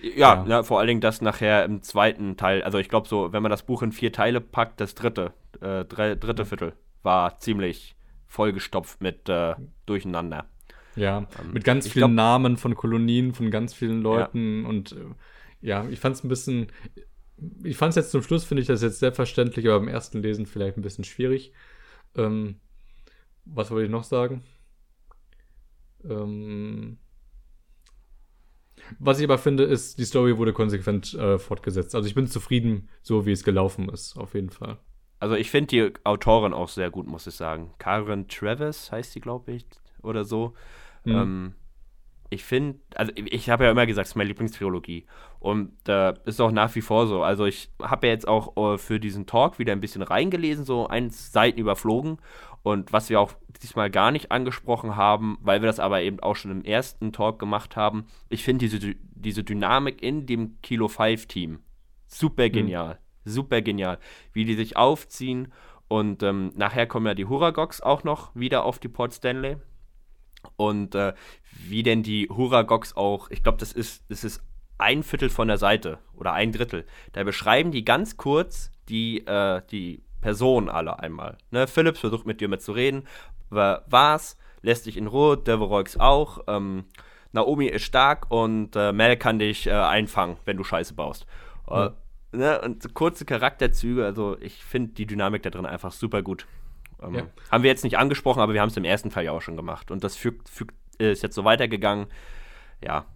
Ja, Ja. Na, vor allen Dingen das nachher im zweiten Teil. Also ich glaube so, wenn man das Buch in vier Teile packt, das dritte, äh, drei, dritte Viertel war ziemlich vollgestopft mit äh, Durcheinander. Ja, mit ganz Ähm, vielen glaub- Namen von Kolonien, von ganz vielen Leuten und äh, ja, ich fand es ein bisschen, ich fand es jetzt zum Schluss, finde ich das jetzt selbstverständlich, aber beim ersten Lesen vielleicht ein bisschen schwierig. Ähm, was wollte ich noch sagen? Ähm, was ich aber finde, ist, die Story wurde konsequent äh, fortgesetzt. Also ich bin zufrieden, so wie es gelaufen ist, auf jeden Fall. Also ich finde die Autorin auch sehr gut, muss ich sagen. Karen Travis heißt sie, glaube ich, oder so. Mhm. Ähm, ich finde, also ich, habe ja immer gesagt, es ist meine Lieblingstrilogie. Und äh, ist auch nach wie vor so. Also ich habe ja jetzt auch äh, für diesen Talk wieder ein bisschen reingelesen, so eins Seiten überflogen. Und was wir auch diesmal gar nicht angesprochen haben, weil wir das aber eben auch schon im ersten Talk gemacht haben, ich finde diese, diese Dynamik in dem Kilo 5 Team super genial. Super genial. Wie die sich aufziehen. Und ähm, nachher kommen ja die Huragogs auch noch wieder auf die Port Stanley. Und äh, wie denn die Huragogs auch, ich glaube, das ist, das ist ein Viertel von der Seite oder ein Drittel. Da beschreiben die ganz kurz die, äh, die Personen alle einmal. Ne? Phillips versucht mit dir mit zu reden. Wa- Was? Lässt dich in Ruhe. Deveroix auch. Ähm, Naomi ist stark und äh, Mel kann dich äh, einfangen, wenn du Scheiße baust. Äh, ne? Und so kurze Charakterzüge, also ich finde die Dynamik da drin einfach super gut. Ähm, Ja. Haben wir jetzt nicht angesprochen, aber wir haben es im ersten Fall ja auch schon gemacht. Und das fügt, fügt, äh, ist jetzt so weitergegangen. Ja,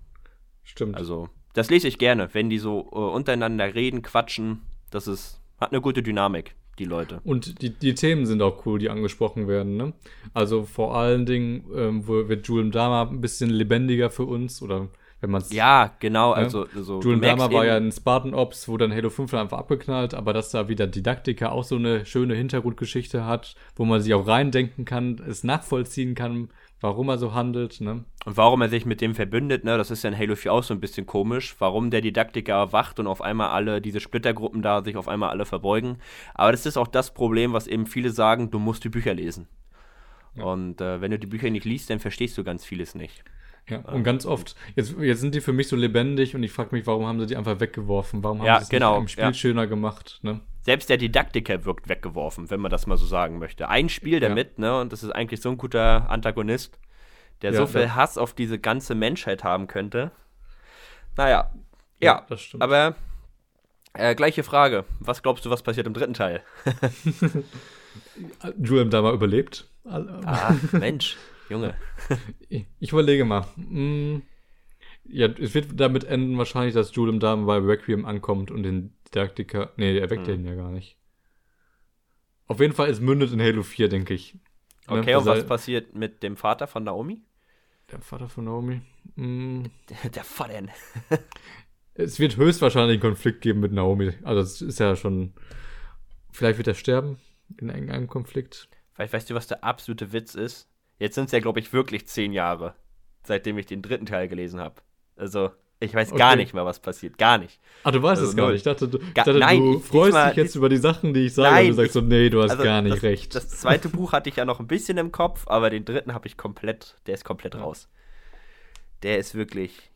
Stimmt. also das lese ich gerne, wenn die so äh, untereinander reden, quatschen. Das ist, hat eine gute Dynamik, die Leute. Und die, die Themen sind auch cool, die angesprochen werden. Ne? Also vor allen Dingen ähm, wird Julem Dama ein bisschen lebendiger für uns oder wenn man. Ja, genau, also so. Julian Dama war ja in Spartan Ops, wo dann Halo 5 einfach abgeknallt, aber dass da wieder Didaktiker auch so eine schöne Hintergrundgeschichte hat, wo man sich auch reindenken kann, es nachvollziehen kann, warum er so handelt, ne? Und warum er sich mit dem verbündet, ne? Das ist ja in Halo 4 auch so ein bisschen komisch, warum der Didaktiker erwacht und auf einmal alle, diese Splittergruppen da sich auf einmal alle verbeugen. Aber das ist auch das Problem, was eben viele sagen, du musst die Bücher lesen. Ja. Und äh, wenn du die Bücher nicht liest, dann verstehst du ganz vieles nicht. Ja, und ganz oft, jetzt, jetzt sind die für mich so lebendig und ich frage mich, warum haben sie die einfach weggeworfen? Warum haben ja, sie es genau, im Spiel ja. schöner gemacht? Ne? Selbst der Didaktiker wirkt weggeworfen, wenn man das mal so sagen möchte. Ein Spiel damit, ja. ne, und das ist eigentlich so ein guter Antagonist, der so viel Hass auf diese ganze Menschheit haben könnte. Naja, ja, das stimmt. aber äh, gleiche Frage. Was glaubst du, was passiert im dritten Teil? Julian da mal überlebt. Ah, Mensch. Junge. ich überlege mal. Hm, ja, es wird damit enden wahrscheinlich, dass Julian da bei Requiem ankommt und den Didaktiker. Nee, er weckt hm. ihn ja gar nicht. Auf jeden Fall, es mündet in Halo 4, denke ich. Ne? Okay, ne? und was passiert mit dem Vater von Naomi? Der Vater von Naomi? Hm. Der, der Vater. es wird höchstwahrscheinlich einen Konflikt geben mit Naomi. Also, es ist ja schon. Vielleicht wird er sterben in einem Konflikt. Vielleicht weißt du, was der absolute Witz ist? Jetzt sind es ja, glaube ich, wirklich zehn Jahre, seitdem ich den dritten Teil gelesen habe. Also, ich weiß okay. gar nicht mehr, was passiert. Gar nicht. Ah, du weißt also, es gar nicht. Ich dachte, du, Ga dachte, nein, du freust mal, dich jetzt über die Sachen, die ich sage nein, und du sagst so, nee, du hast also gar nicht das, recht. Das zweite Buch hatte ich ja noch ein bisschen im Kopf, aber den dritten habe ich komplett, der ist komplett raus. Der ist wirklich,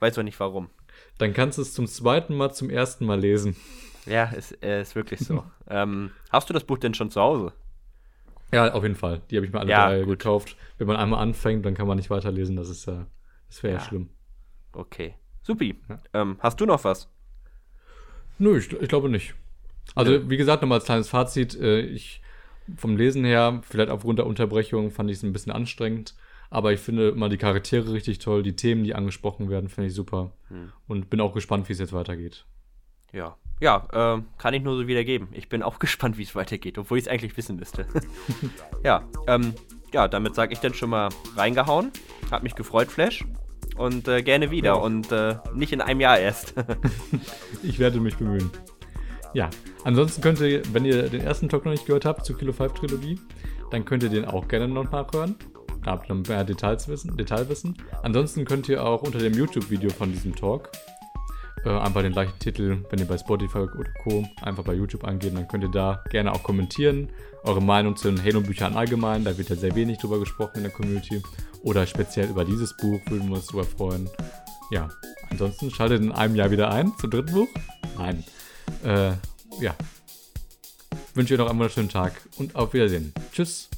weiß auch nicht warum. Dann kannst du es zum zweiten Mal zum ersten Mal lesen. Ja, ist, äh, ist wirklich so. ähm, hast du das Buch denn schon zu Hause? Ja, auf jeden Fall. Die habe ich mir alle ja, drei gut. gekauft. Wenn man einmal anfängt, dann kann man nicht weiterlesen. Das ist ja, das wäre ja. ja. schlimm. Okay. Supi. Ja. Ähm, hast du noch was? Nö, ich, ich glaube nicht. Also, ja. wie gesagt, nochmal als kleines Fazit. Äh, ich, vom Lesen her, vielleicht aufgrund der Unterbrechung, fand ich es ein bisschen anstrengend. Aber ich finde immer die Charaktere richtig toll. Die Themen, die angesprochen werden, finde ich super. Hm. Und bin auch gespannt, wie es jetzt weitergeht. Ja, ja, äh, kann ich nur so wiedergeben. Ich bin auch gespannt, wie es weitergeht, obwohl ich es eigentlich wissen müsste. ja, ähm, ja, damit sage ich dann schon mal reingehauen. Hat mich gefreut, Flash. Und äh, gerne wieder ja. und äh, nicht in einem Jahr erst. ich werde mich bemühen. Ja, ansonsten könnt ihr, wenn ihr den ersten Talk noch nicht gehört habt zur Kilo 5 Trilogie, dann könnt ihr den auch gerne noch nachhören. Da habt ihr mehr Details wissen, Detailwissen. Ansonsten könnt ihr auch unter dem YouTube-Video von diesem Talk äh, einfach den gleichen Titel, wenn ihr bei Spotify oder Co. einfach bei YouTube angehen, dann könnt ihr da gerne auch kommentieren. Eure Meinung zu den Halo-Büchern allgemein, da wird ja sehr wenig drüber gesprochen in der Community. Oder speziell über dieses Buch würden wir uns drüber freuen. Ja, ansonsten schaltet in einem Jahr wieder ein zum dritten Buch. Nein. Äh, ja. Wünsche ihr noch einen wunderschönen Tag und auf Wiedersehen. Tschüss.